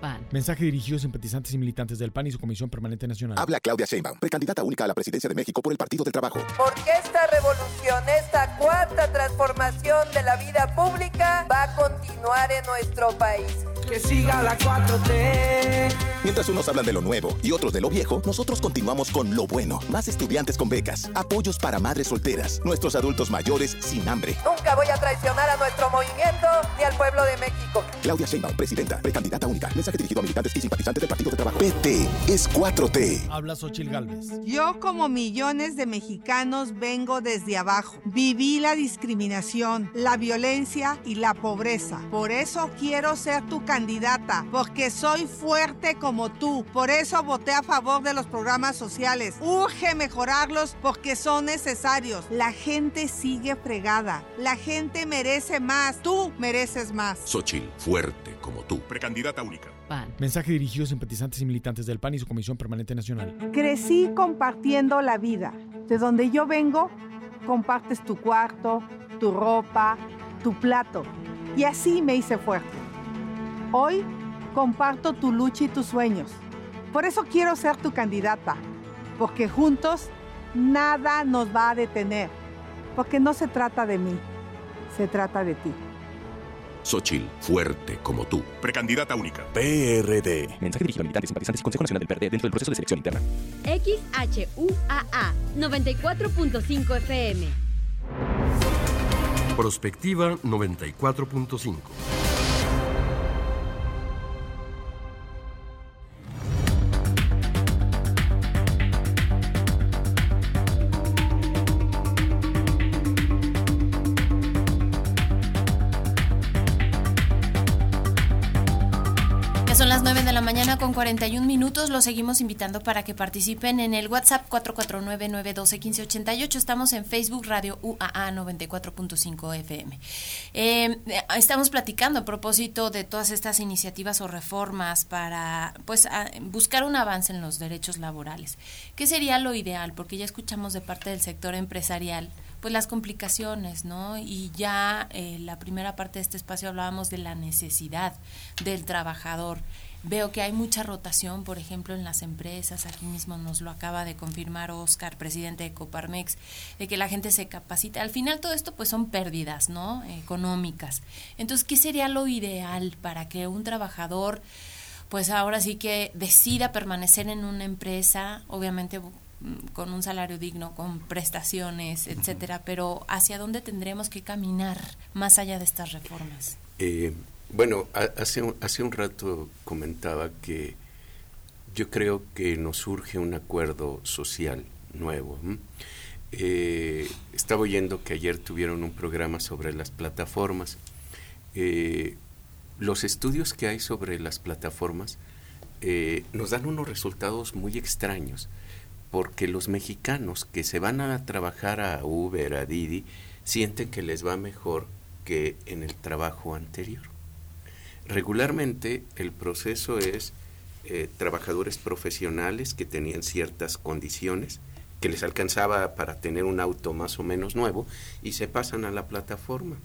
PAN. Mensaje dirigido a simpatizantes y militantes del PAN y su Comisión Permanente Nacional. Habla Claudia Sheinbaum, precandidata única a la presidencia de México por el Partido del Trabajo. Porque esta revolución, esta cuarta transformación de la vida pública va a continuar en nuestro país. Que siga la 4T. Mientras unos hablan de lo nuevo y otros de lo viejo, nosotros continuamos con lo bueno. Más estudiantes con becas, apoyos para madres solteras, nuestros adultos mayores sin hambre. Nunca voy a traicionar a nuestro movimiento ni al pueblo de México. Claudia Sheinbaum, presidenta, precandidata única. Mensaje dirigido a militantes y simpatizantes del Partido de Trabajo. PT es 4T. Habla Xochil Gálvez. Yo, como millones de mexicanos, vengo desde abajo. Viví la discriminación, la violencia y la pobreza. Por eso quiero ser tu candidata, porque soy fuerte como tú. Por eso voté a favor de los programas sociales. Urge mejorarlos porque son necesarios. La gente sigue fregada. La gente merece más. Tú mereces más. Xochil, fuerte como tú. Precandidata única. PAN. Mensaje dirigido a simpatizantes y militantes del PAN y su Comisión Permanente Nacional. Crecí compartiendo la vida. De donde yo vengo, compartes tu cuarto, tu ropa, tu plato. Y así me hice fuerte. Hoy comparto tu lucha y tus sueños. Por eso quiero ser tu candidata. Porque juntos nada nos va a detener. Porque no se trata de mí, se trata de ti. Xochil, fuerte como tú. Precandidata única. PRD. Mensaje dirigido a militantes, simpatizantes y Consejo Nacional del PRD dentro del proceso de selección interna. XHUAA 94.5 FM. Prospectiva 94.5. con 41 minutos. Los seguimos invitando para que participen en el WhatsApp 449-912-1588. Estamos en Facebook Radio UAA 94.5 FM. Eh, estamos platicando a propósito de todas estas iniciativas o reformas para pues buscar un avance en los derechos laborales. ¿Qué sería lo ideal? Porque ya escuchamos de parte del sector empresarial pues las complicaciones, ¿no? Y ya eh, la primera parte de este espacio hablábamos de la necesidad del trabajador. Veo que hay mucha rotación, por ejemplo, en las empresas. Aquí mismo nos lo acaba de confirmar Oscar, presidente de Coparmex, de que la gente se capacita. Al final todo esto pues son pérdidas, ¿no? Económicas. Entonces, ¿qué sería lo ideal para que un trabajador pues ahora sí que decida permanecer en una empresa, obviamente con un salario digno, con prestaciones, etcétera, pero hacia dónde tendremos que caminar más allá de estas reformas. Eh, bueno, ha- hace un, hace un rato comentaba que yo creo que nos surge un acuerdo social nuevo. Eh, estaba oyendo que ayer tuvieron un programa sobre las plataformas. Eh, los estudios que hay sobre las plataformas eh, nos dan unos resultados muy extraños, porque los mexicanos que se van a trabajar a Uber, a Didi, sienten que les va mejor que en el trabajo anterior. Regularmente el proceso es eh, trabajadores profesionales que tenían ciertas condiciones, que les alcanzaba para tener un auto más o menos nuevo, y se pasan a la plataforma.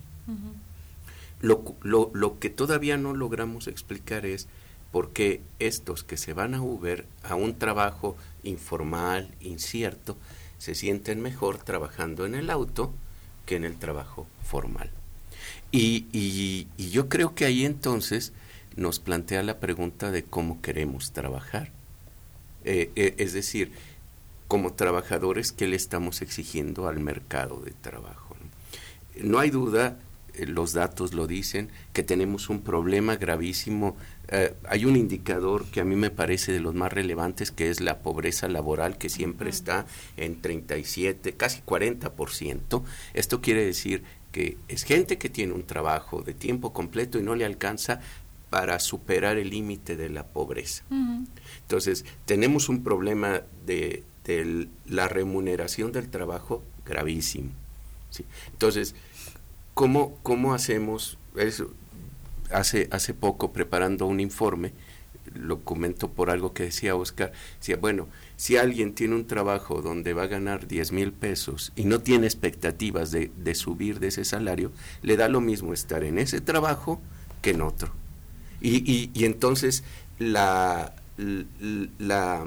Lo, lo, lo que todavía no logramos explicar es por qué estos que se van a Uber a un trabajo informal, incierto, se sienten mejor trabajando en el auto que en el trabajo formal. Y, y- y yo creo que ahí entonces nos plantea la pregunta de cómo queremos trabajar. Eh, eh, es decir, como trabajadores, ¿qué le estamos exigiendo al mercado de trabajo? No, No hay duda, eh, los datos lo dicen, que tenemos un problema gravísimo. Hay un indicador que a mí me parece de los más relevantes, que es la pobreza laboral, que siempre está en 37, casi 40%. Esto quiere decir que es gente que tiene un trabajo de tiempo completo y no le alcanza para superar el límite de la pobreza. Entonces, tenemos un problema de, de la remuneración del trabajo gravísimo. ¿sí? Entonces, ¿cómo, cómo hacemos eso? Hace, hace poco, preparando un informe, lo comento por algo que decía Oscar, decía, bueno, si alguien tiene un trabajo donde va a ganar 10 mil pesos y no tiene expectativas de, de subir de ese salario, le da lo mismo estar en ese trabajo que en otro. Y, y, y entonces la, la,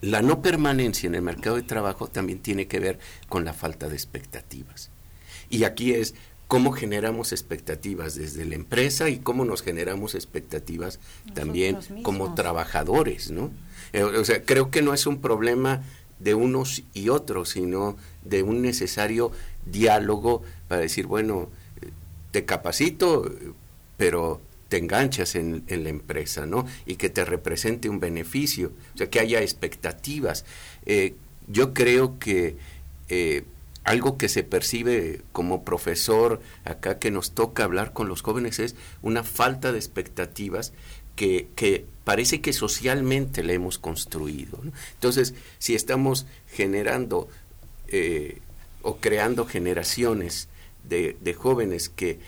la no permanencia en el mercado de trabajo también tiene que ver con la falta de expectativas. Y aquí es cómo generamos expectativas desde la empresa y cómo nos generamos expectativas también como trabajadores, ¿no? Eh, o sea, creo que no es un problema de unos y otros, sino de un necesario diálogo para decir, bueno, te capacito, pero te enganchas en, la empresa, ¿no? Y que te represente un beneficio, o sea, que haya expectativas. Eh, yo creo que eh, algo que se percibe como profesor acá que nos toca hablar con los jóvenes es una falta de expectativas que, parece que socialmente le hemos construido. Entonces, si estamos generando eh, o creando generaciones de, de jóvenes que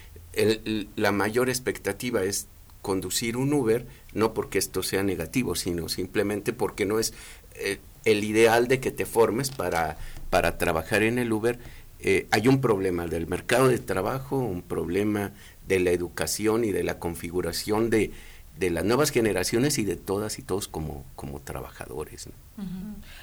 la mayor expectativa es conducir un Uber, no porque esto sea negativo, sino simplemente porque no es eh, el ideal de que te formes para, para trabajar en el Uber. Eh, hay un problema del mercado de trabajo, un problema de la educación y de la configuración de, de las nuevas generaciones y de todas y todos como, como trabajadores.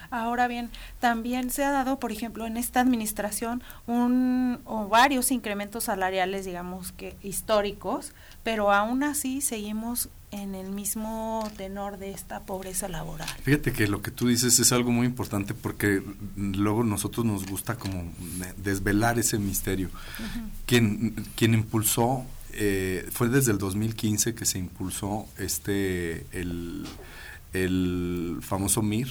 Ahora bien, también se ha dado, por ejemplo, en esta administración un o varios incrementos salariales, digamos que históricos, pero aún así seguimos en el mismo tenor de esta pobreza laboral. Fíjate que lo que tú dices es algo muy importante porque luego nosotros nos gusta como desvelar ese misterio. quien, quien impulsó eh, fue desde el 2015 que se impulsó este el, famoso MIR,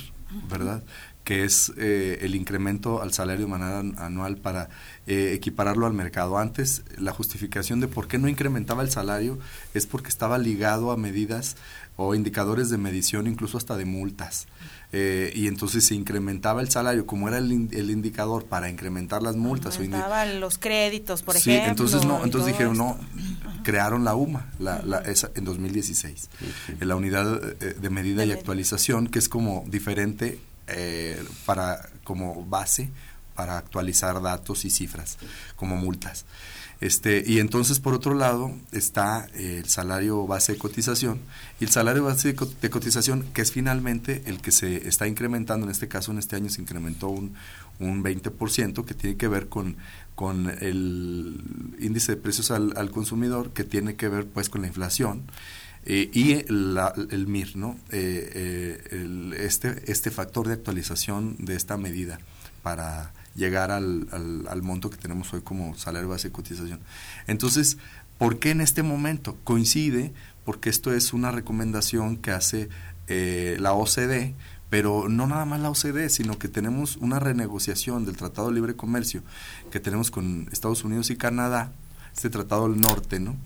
¿verdad? que es eh, el incremento al salario de anual para eh, equipararlo al mercado. Antes, la justificación de por qué no incrementaba el salario es porque estaba ligado a medidas o indicadores de medición, incluso hasta de multas. Eh, y entonces se incrementaba el salario, como era el, el indicador para incrementar las multas. Aumentaban los créditos, por ejemplo. Sí, entonces, no, entonces dijeron, no, crearon la UMA la, la, esa, en 2016, en la unidad eh, de medida y actualización, que es como diferente eh, para como base para actualizar datos y cifras, como multas. Este, y entonces, por otro lado, está eh, el salario base de cotización. Y el salario base de cotización, que es finalmente el que se está incrementando, en este caso, en este año se incrementó un, un 20%, que tiene que ver con, con el índice de precios al, consumidor, que tiene que ver pues con la inflación. Eh, y el MIR, ¿no? Eh, este, este factor de actualización de esta medida para llegar al, al, monto que tenemos hoy como salario base de cotización. Entonces, ¿por qué en este momento? Coincide porque esto es una recomendación que hace eh, la OCDE, pero no nada más la OCDE, sino que tenemos una renegociación del Tratado de Libre Comercio que tenemos con Estados Unidos y Canadá, este Tratado del Norte, ¿no?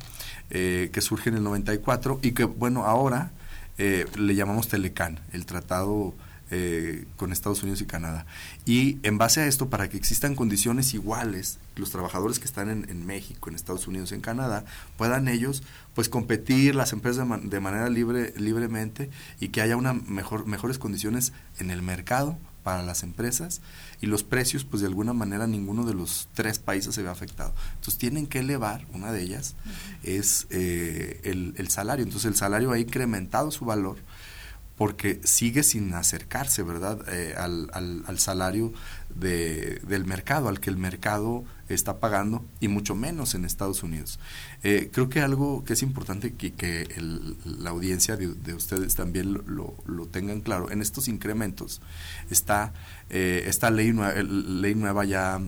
Eh, que surge en el 94 y que, bueno, ahora eh, le llamamos Telecan, el Tratado eh, con Estados Unidos y Canadá. Y en base a esto, para que existan condiciones iguales, los trabajadores que están en, México, en Estados Unidos, en Canadá, puedan ellos pues competir las empresas de, manera libre libremente y que haya una mejor mejores condiciones en el mercado para las empresas y los precios pues de alguna manera ninguno de los tres países se ve afectado. Entonces tienen que elevar una de ellas es eh, el, el salario. Entonces el salario ha incrementado su valor porque sigue sin acercarse, ¿verdad?, eh, al, al, salario de, del mercado, al que el mercado está pagando, y mucho menos en Estados Unidos. Eh, creo que algo que es importante que, que la audiencia de, ustedes también lo, lo, tengan claro, en estos incrementos está eh, esta ley, ley nueva ya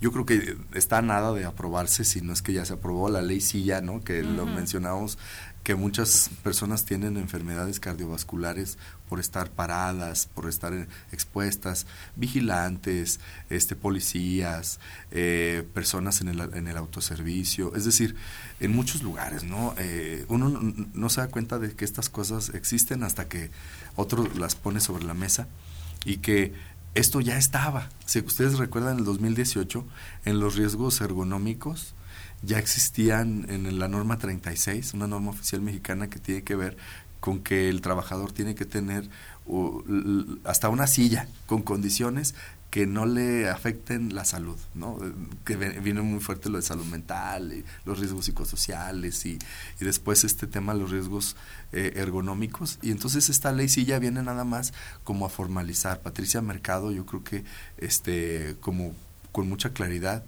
yo creo que está nada de aprobarse, si no es que ya se aprobó la ley SILLA, ¿no? que lo mencionamos que muchas personas tienen enfermedades cardiovasculares por estar paradas, por estar expuestas, vigilantes, este, policías, eh, personas en el, en el autoservicio, es decir, en muchos lugares, ¿no? Eh, uno no, se da cuenta de que estas cosas existen hasta que otro las pone sobre la mesa y que esto ya estaba. Si ustedes recuerdan, el 2018, en los riesgos ergonómicos, ya existían en la norma 36, una norma oficial mexicana que tiene que ver con que el trabajador tiene que tener hasta una silla con condiciones que no le afecten la salud, ¿no? Que viene muy fuerte lo de salud mental, los riesgos psicosociales y, y después este tema, los riesgos eh, ergonómicos. Y entonces esta ley sí ya viene nada más como a formalizar. Patricia Mercado, yo creo que este como con mucha claridad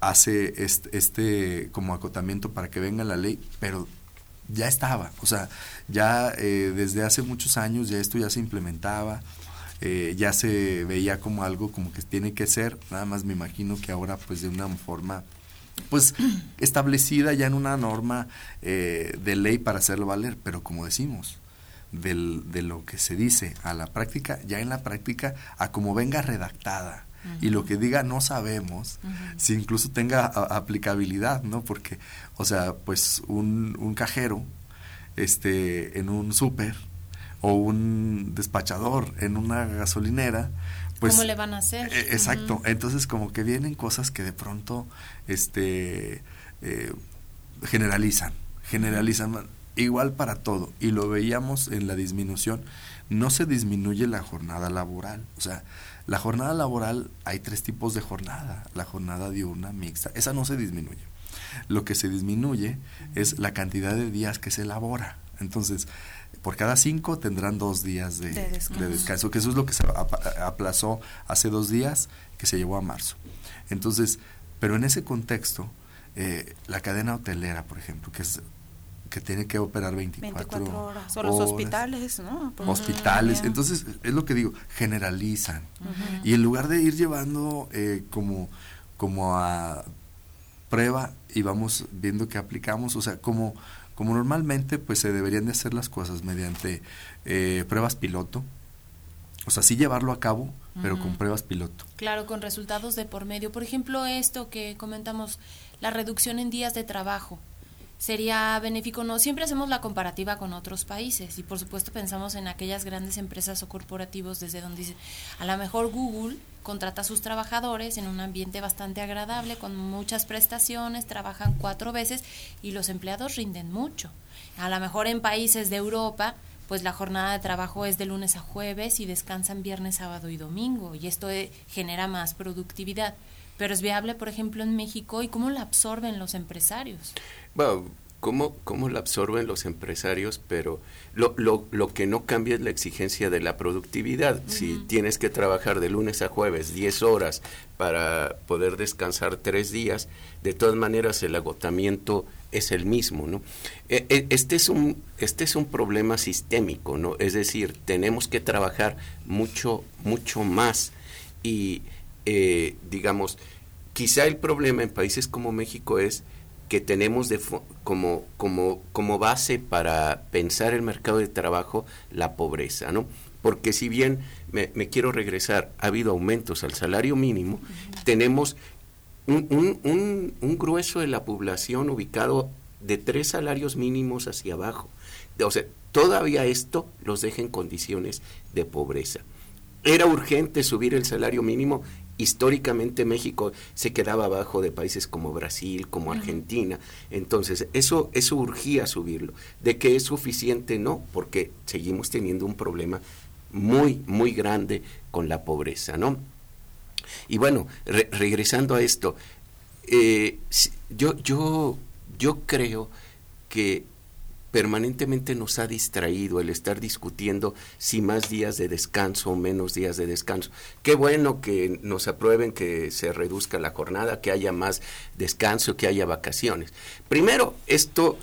hace este, este, como acotamiento para que venga la ley, pero ya estaba, o sea, ya eh, desde hace muchos años ya esto ya se implementaba, eh, ya se veía como algo como que tiene que ser, nada más me imagino que ahora pues de una forma pues establecida ya en una norma eh, de ley para hacerlo valer, pero como decimos, del, de lo que se dice a la práctica, ya en la práctica, a como venga redactada. Y lo que diga no sabemos si incluso tenga aplicabilidad, ¿no? Porque, o sea, pues un, un cajero este, en un súper o un despachador en una gasolinera, pues, ¿Cómo le van a hacer? Eh, exacto. Entonces, como que vienen cosas que de pronto este, eh, generalizan, generalizan igual para todo. Y lo veíamos en la disminución. No se disminuye la jornada laboral. O sea, la jornada laboral, hay tres tipos de jornada. La jornada diurna, mixta. Esa no se disminuye. Lo que se disminuye es la cantidad de días que se elabora. Entonces, por cada cinco tendrán dos días de, descanso. que eso es lo que se aplazó hace dos días, que se llevó a marzo. Entonces, pero en ese contexto, eh, la cadena hotelera, por ejemplo, que es que tiene que operar 24, horas. O los hospitales, ¿no? hospitales. Entonces, es lo que digo, generalizan. Y en lugar de ir llevando eh, como, como a prueba y vamos viendo que aplicamos, o sea, como como normalmente pues se deberían de hacer las cosas mediante eh, pruebas piloto, o sea, sí llevarlo a cabo, pero con pruebas piloto. Claro, con resultados de por medio. Por ejemplo, esto que comentamos, la reducción en días de trabajo sería benéfico. No siempre hacemos la comparativa con otros países y por supuesto pensamos en aquellas grandes empresas o corporativos desde donde dice, a lo mejor Google contrata a sus trabajadores en un ambiente bastante agradable, con muchas prestaciones, trabajan cuatro veces y los empleados rinden mucho. A lo mejor en países de Europa, pues la jornada de trabajo es de lunes a jueves y descansan viernes, sábado y domingo y esto eh, genera más productividad. Pero es viable, por ejemplo, en México y cómo la absorben los empresarios. Bueno, cómo, cómo la absorben los empresarios, pero lo, lo, lo, que no cambia es la exigencia de la productividad. Si tienes que trabajar de lunes a jueves 10 horas para poder descansar tres días, de todas maneras el agotamiento es el mismo, ¿no? E, e, este es un este es un problema sistémico, ¿no? Es decir, tenemos que trabajar mucho mucho más y eh, digamos quizá el problema en países como México es que tenemos de como, como, como base para pensar el mercado de trabajo la pobreza, ¿no? Porque si bien me, quiero regresar, ha habido aumentos al salario mínimo, tenemos un, un, un, grueso de la población ubicado de tres salarios mínimos hacia abajo. O sea, todavía esto los deja en condiciones de pobreza. Era urgente subir el salario mínimo históricamente México se quedaba abajo de países como Brasil, como Argentina. Entonces, eso, eso urgía subirlo. ¿De que es suficiente? No, porque seguimos teniendo un problema muy, muy grande con la pobreza, ¿no? Y bueno, regresando a esto, eh, yo, yo, yo creo que permanentemente nos ha distraído el estar discutiendo si más días de descanso o menos días de descanso. Qué bueno que nos aprueben que se reduzca la jornada, que haya más descanso, que haya vacaciones. Primero, esto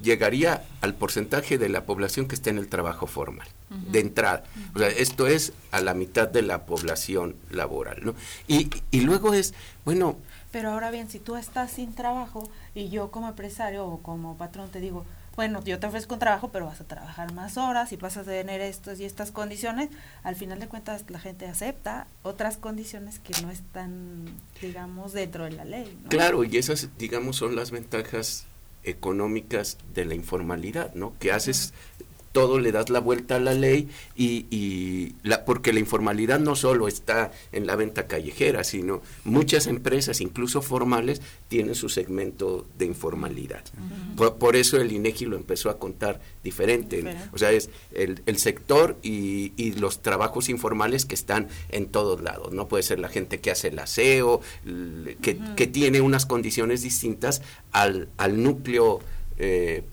llegaría al porcentaje de la población que está en el trabajo formal, de entrada. O sea, esto es a la mitad de la población laboral, ¿no? Y, y luego es, bueno... Pero ahora bien, si tú estás sin trabajo y yo como empresario o como patrón te digo, bueno, yo te ofrezco un trabajo, pero vas a trabajar más horas y vas a tener estas y estas condiciones, al final de cuentas la gente acepta otras condiciones que no están, digamos, dentro de la ley. Claro, y esas, digamos, son las ventajas económicas de la informalidad, ¿no? Que haces todo le das la vuelta a la ley y, y la, porque la informalidad no solo está en la venta callejera, sino muchas empresas, incluso formales, tienen su segmento de informalidad. por, eso el INEGI lo empezó a contar diferente. O sea, es el, el sector y, y, los trabajos informales que están en todos lados. No puede ser la gente que hace el aseo, que, que tiene unas condiciones distintas al, al núcleo eh,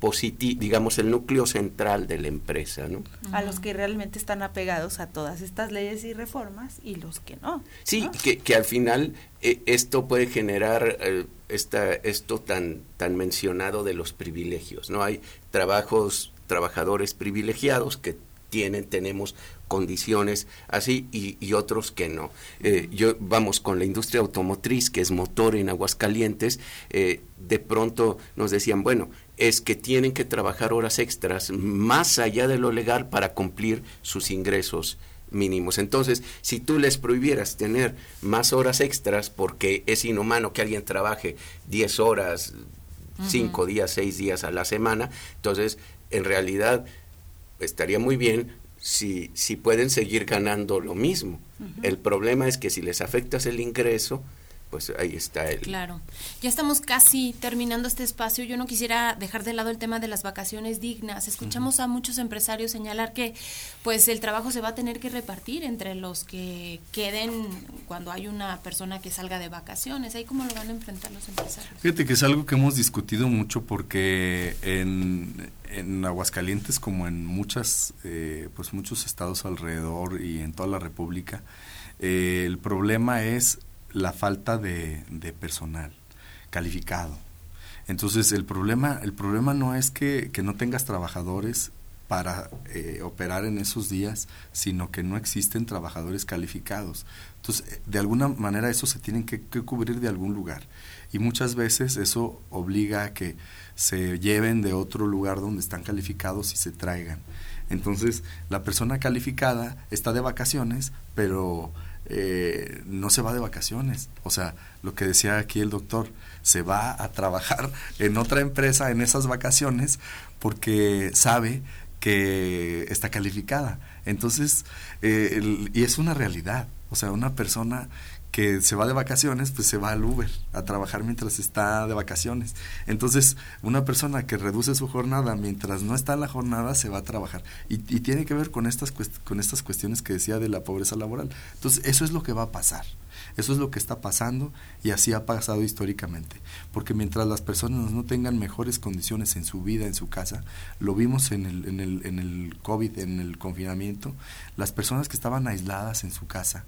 digamos, el núcleo central de la empresa, ¿no? A los que realmente están apegados a todas estas leyes y reformas y los que no. Sí, Que, que, al final eh, esto puede generar eh, esta, esto tan, tan mencionado de los privilegios, ¿no? Hay trabajos, trabajadores privilegiados que tienen, tenemos condiciones así y, otros que no. Eh, yo vamos con la industria automotriz que es motor en Aguascalientes, eh, de pronto nos decían, bueno, es que tienen que trabajar horas extras más allá de lo legal para cumplir sus ingresos mínimos. Entonces, si tú les prohibieras tener más horas extras porque es inhumano que alguien trabaje 10 horas, 5 días, 6 días a la semana, entonces en realidad estaría muy bien si, si pueden seguir ganando lo mismo. El problema es que si les afectas el ingreso, pues ahí está el... Claro. Ya estamos casi terminando este espacio. Yo no quisiera dejar de lado el tema de las vacaciones dignas. Escuchamos a muchos empresarios señalar que pues el trabajo se va a tener que repartir entre los que queden cuando hay una persona que salga de vacaciones. ¿Ahí cómo lo van a enfrentar los empresarios? Fíjate que es algo que hemos discutido mucho porque en, en Aguascalientes como en muchas, eh, pues muchos estados alrededor y en toda la República, eh, el problema es la falta de, personal calificado. Entonces el problema, el problema no es que, no tengas trabajadores para eh, operar en esos días, sino que no existen trabajadores calificados. Entonces, de alguna manera eso se tiene que, que, cubrir de algún lugar. Y muchas veces eso obliga a que se lleven de otro lugar donde están calificados y se traigan. Entonces, la persona calificada está de vacaciones, pero eh, no se va de vacaciones. O sea, lo que decía aquí el doctor, se va a trabajar en otra empresa en esas vacaciones porque sabe que está calificada. Entonces, eh, y es una realidad. O sea, una persona que se va de vacaciones, pues se va al Uber a trabajar mientras está de vacaciones. Entonces, una persona que reduce su jornada mientras no está en la jornada, se va a trabajar. Y, tiene que ver con estas, con estas cuestiones que decía de la pobreza laboral. Entonces, eso es lo que va a pasar. Eso es lo que está pasando y así ha pasado históricamente. Porque mientras las personas no tengan mejores condiciones en su vida, en su casa, lo vimos en el, en el, en el COVID, en el confinamiento, las personas que estaban aisladas en su casa,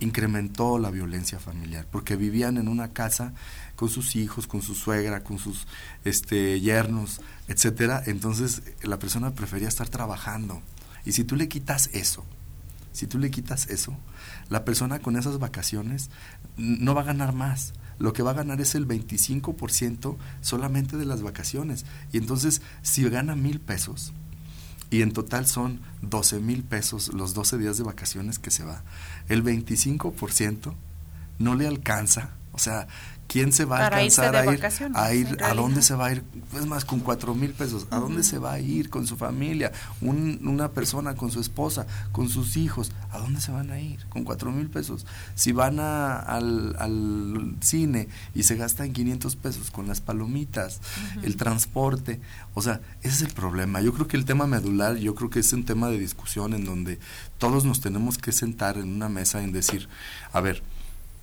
incrementó la violencia familiar, porque vivían en una casa con sus hijos, con su suegra, con sus este, yernos, etcétera. Entonces la persona prefería estar trabajando. Y si tú le quitas eso, si tú le quitas eso, la persona con esas vacaciones no va a ganar más. Lo que va a ganar es el 25% solamente de las vacaciones. Y entonces, si gana mil pesos, y en total son 12 mil pesos los 12 días de vacaciones que se va. El 25% no le alcanza, o sea, ¿Quién se va a alcanzar a ir, a ir a dónde se va a ir? Es más, con cuatro mil pesos, ¿a dónde se va a ir con su familia? una persona con su esposa, con sus hijos, ¿a dónde se van a ir con cuatro mil pesos? Si van a, al, cine y se gastan 500 pesos con las palomitas, el transporte, o sea, ese es el problema. Yo creo que el tema medular, yo creo que es un tema de discusión en donde todos nos tenemos que sentar en una mesa en decir, a ver,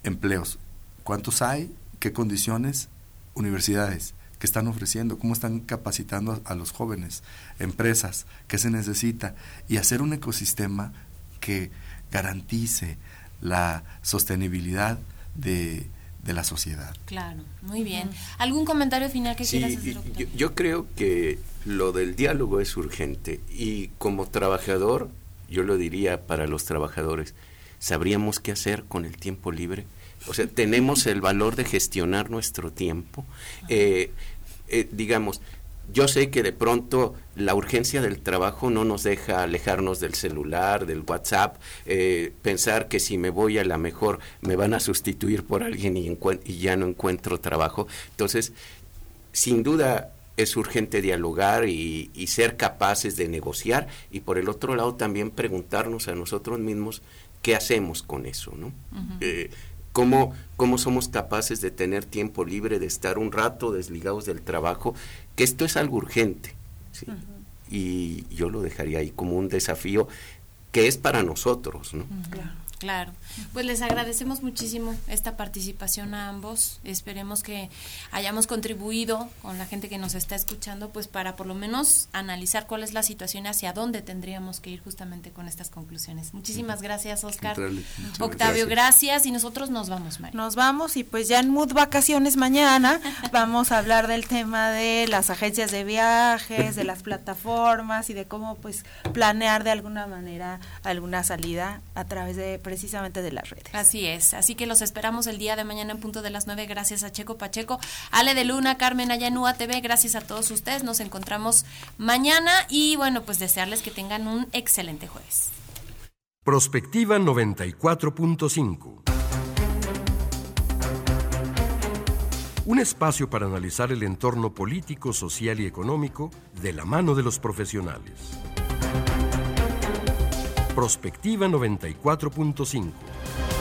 empleos, ¿cuántos hay? Qué condiciones, universidades, que están ofreciendo, cómo están capacitando a, los jóvenes, empresas, qué se necesita, y hacer un ecosistema que garantice la sostenibilidad de, la sociedad. Claro, muy bien. ¿Algún comentario final que quieras hacer? Yo, yo creo que lo del diálogo es urgente y como trabajador, yo lo diría para los trabajadores, ¿sabríamos qué hacer con el tiempo libre? O sea, tenemos el valor de gestionar nuestro tiempo. Eh, eh, digamos, yo sé que de pronto la urgencia del trabajo no nos deja alejarnos del celular, del WhatsApp, eh, pensar que si me voy a la mejor me van a sustituir por alguien y, y ya no encuentro trabajo. Entonces, sin duda es urgente dialogar y, ser capaces de negociar y por el otro lado también preguntarnos a nosotros mismos qué hacemos con eso, ¿no? Cómo, cómo somos capaces de tener tiempo libre, de estar un rato desligados del trabajo, que esto es algo urgente. Y yo lo dejaría ahí como un desafío que es para nosotros. ¿no? Claro, pues les agradecemos muchísimo esta participación a ambos. Esperemos que hayamos contribuido con la gente que nos está escuchando, pues para por lo menos analizar cuál es la situación y hacia dónde tendríamos que ir justamente con estas conclusiones. Muchísimas gracias, Oscar. Octavio, gracias. y nosotros nos vamos, María. Nos vamos y pues ya en Mood Vacaciones mañana vamos a hablar del tema de las agencias de viajes, de las plataformas y de cómo pues planear de alguna manera alguna salida a través de precisamente de las redes. Así es, así que los esperamos el día de mañana en punto de las 9, gracias a Checo Pacheco, Ale de Luna, Carmen Ayanúa TV, gracias a todos ustedes, nos encontramos mañana y bueno, pues desearles que tengan un excelente jueves. Prospectiva 94.5 Un espacio para analizar el entorno político, social y económico de la mano de los profesionales. Prospectiva 94.5.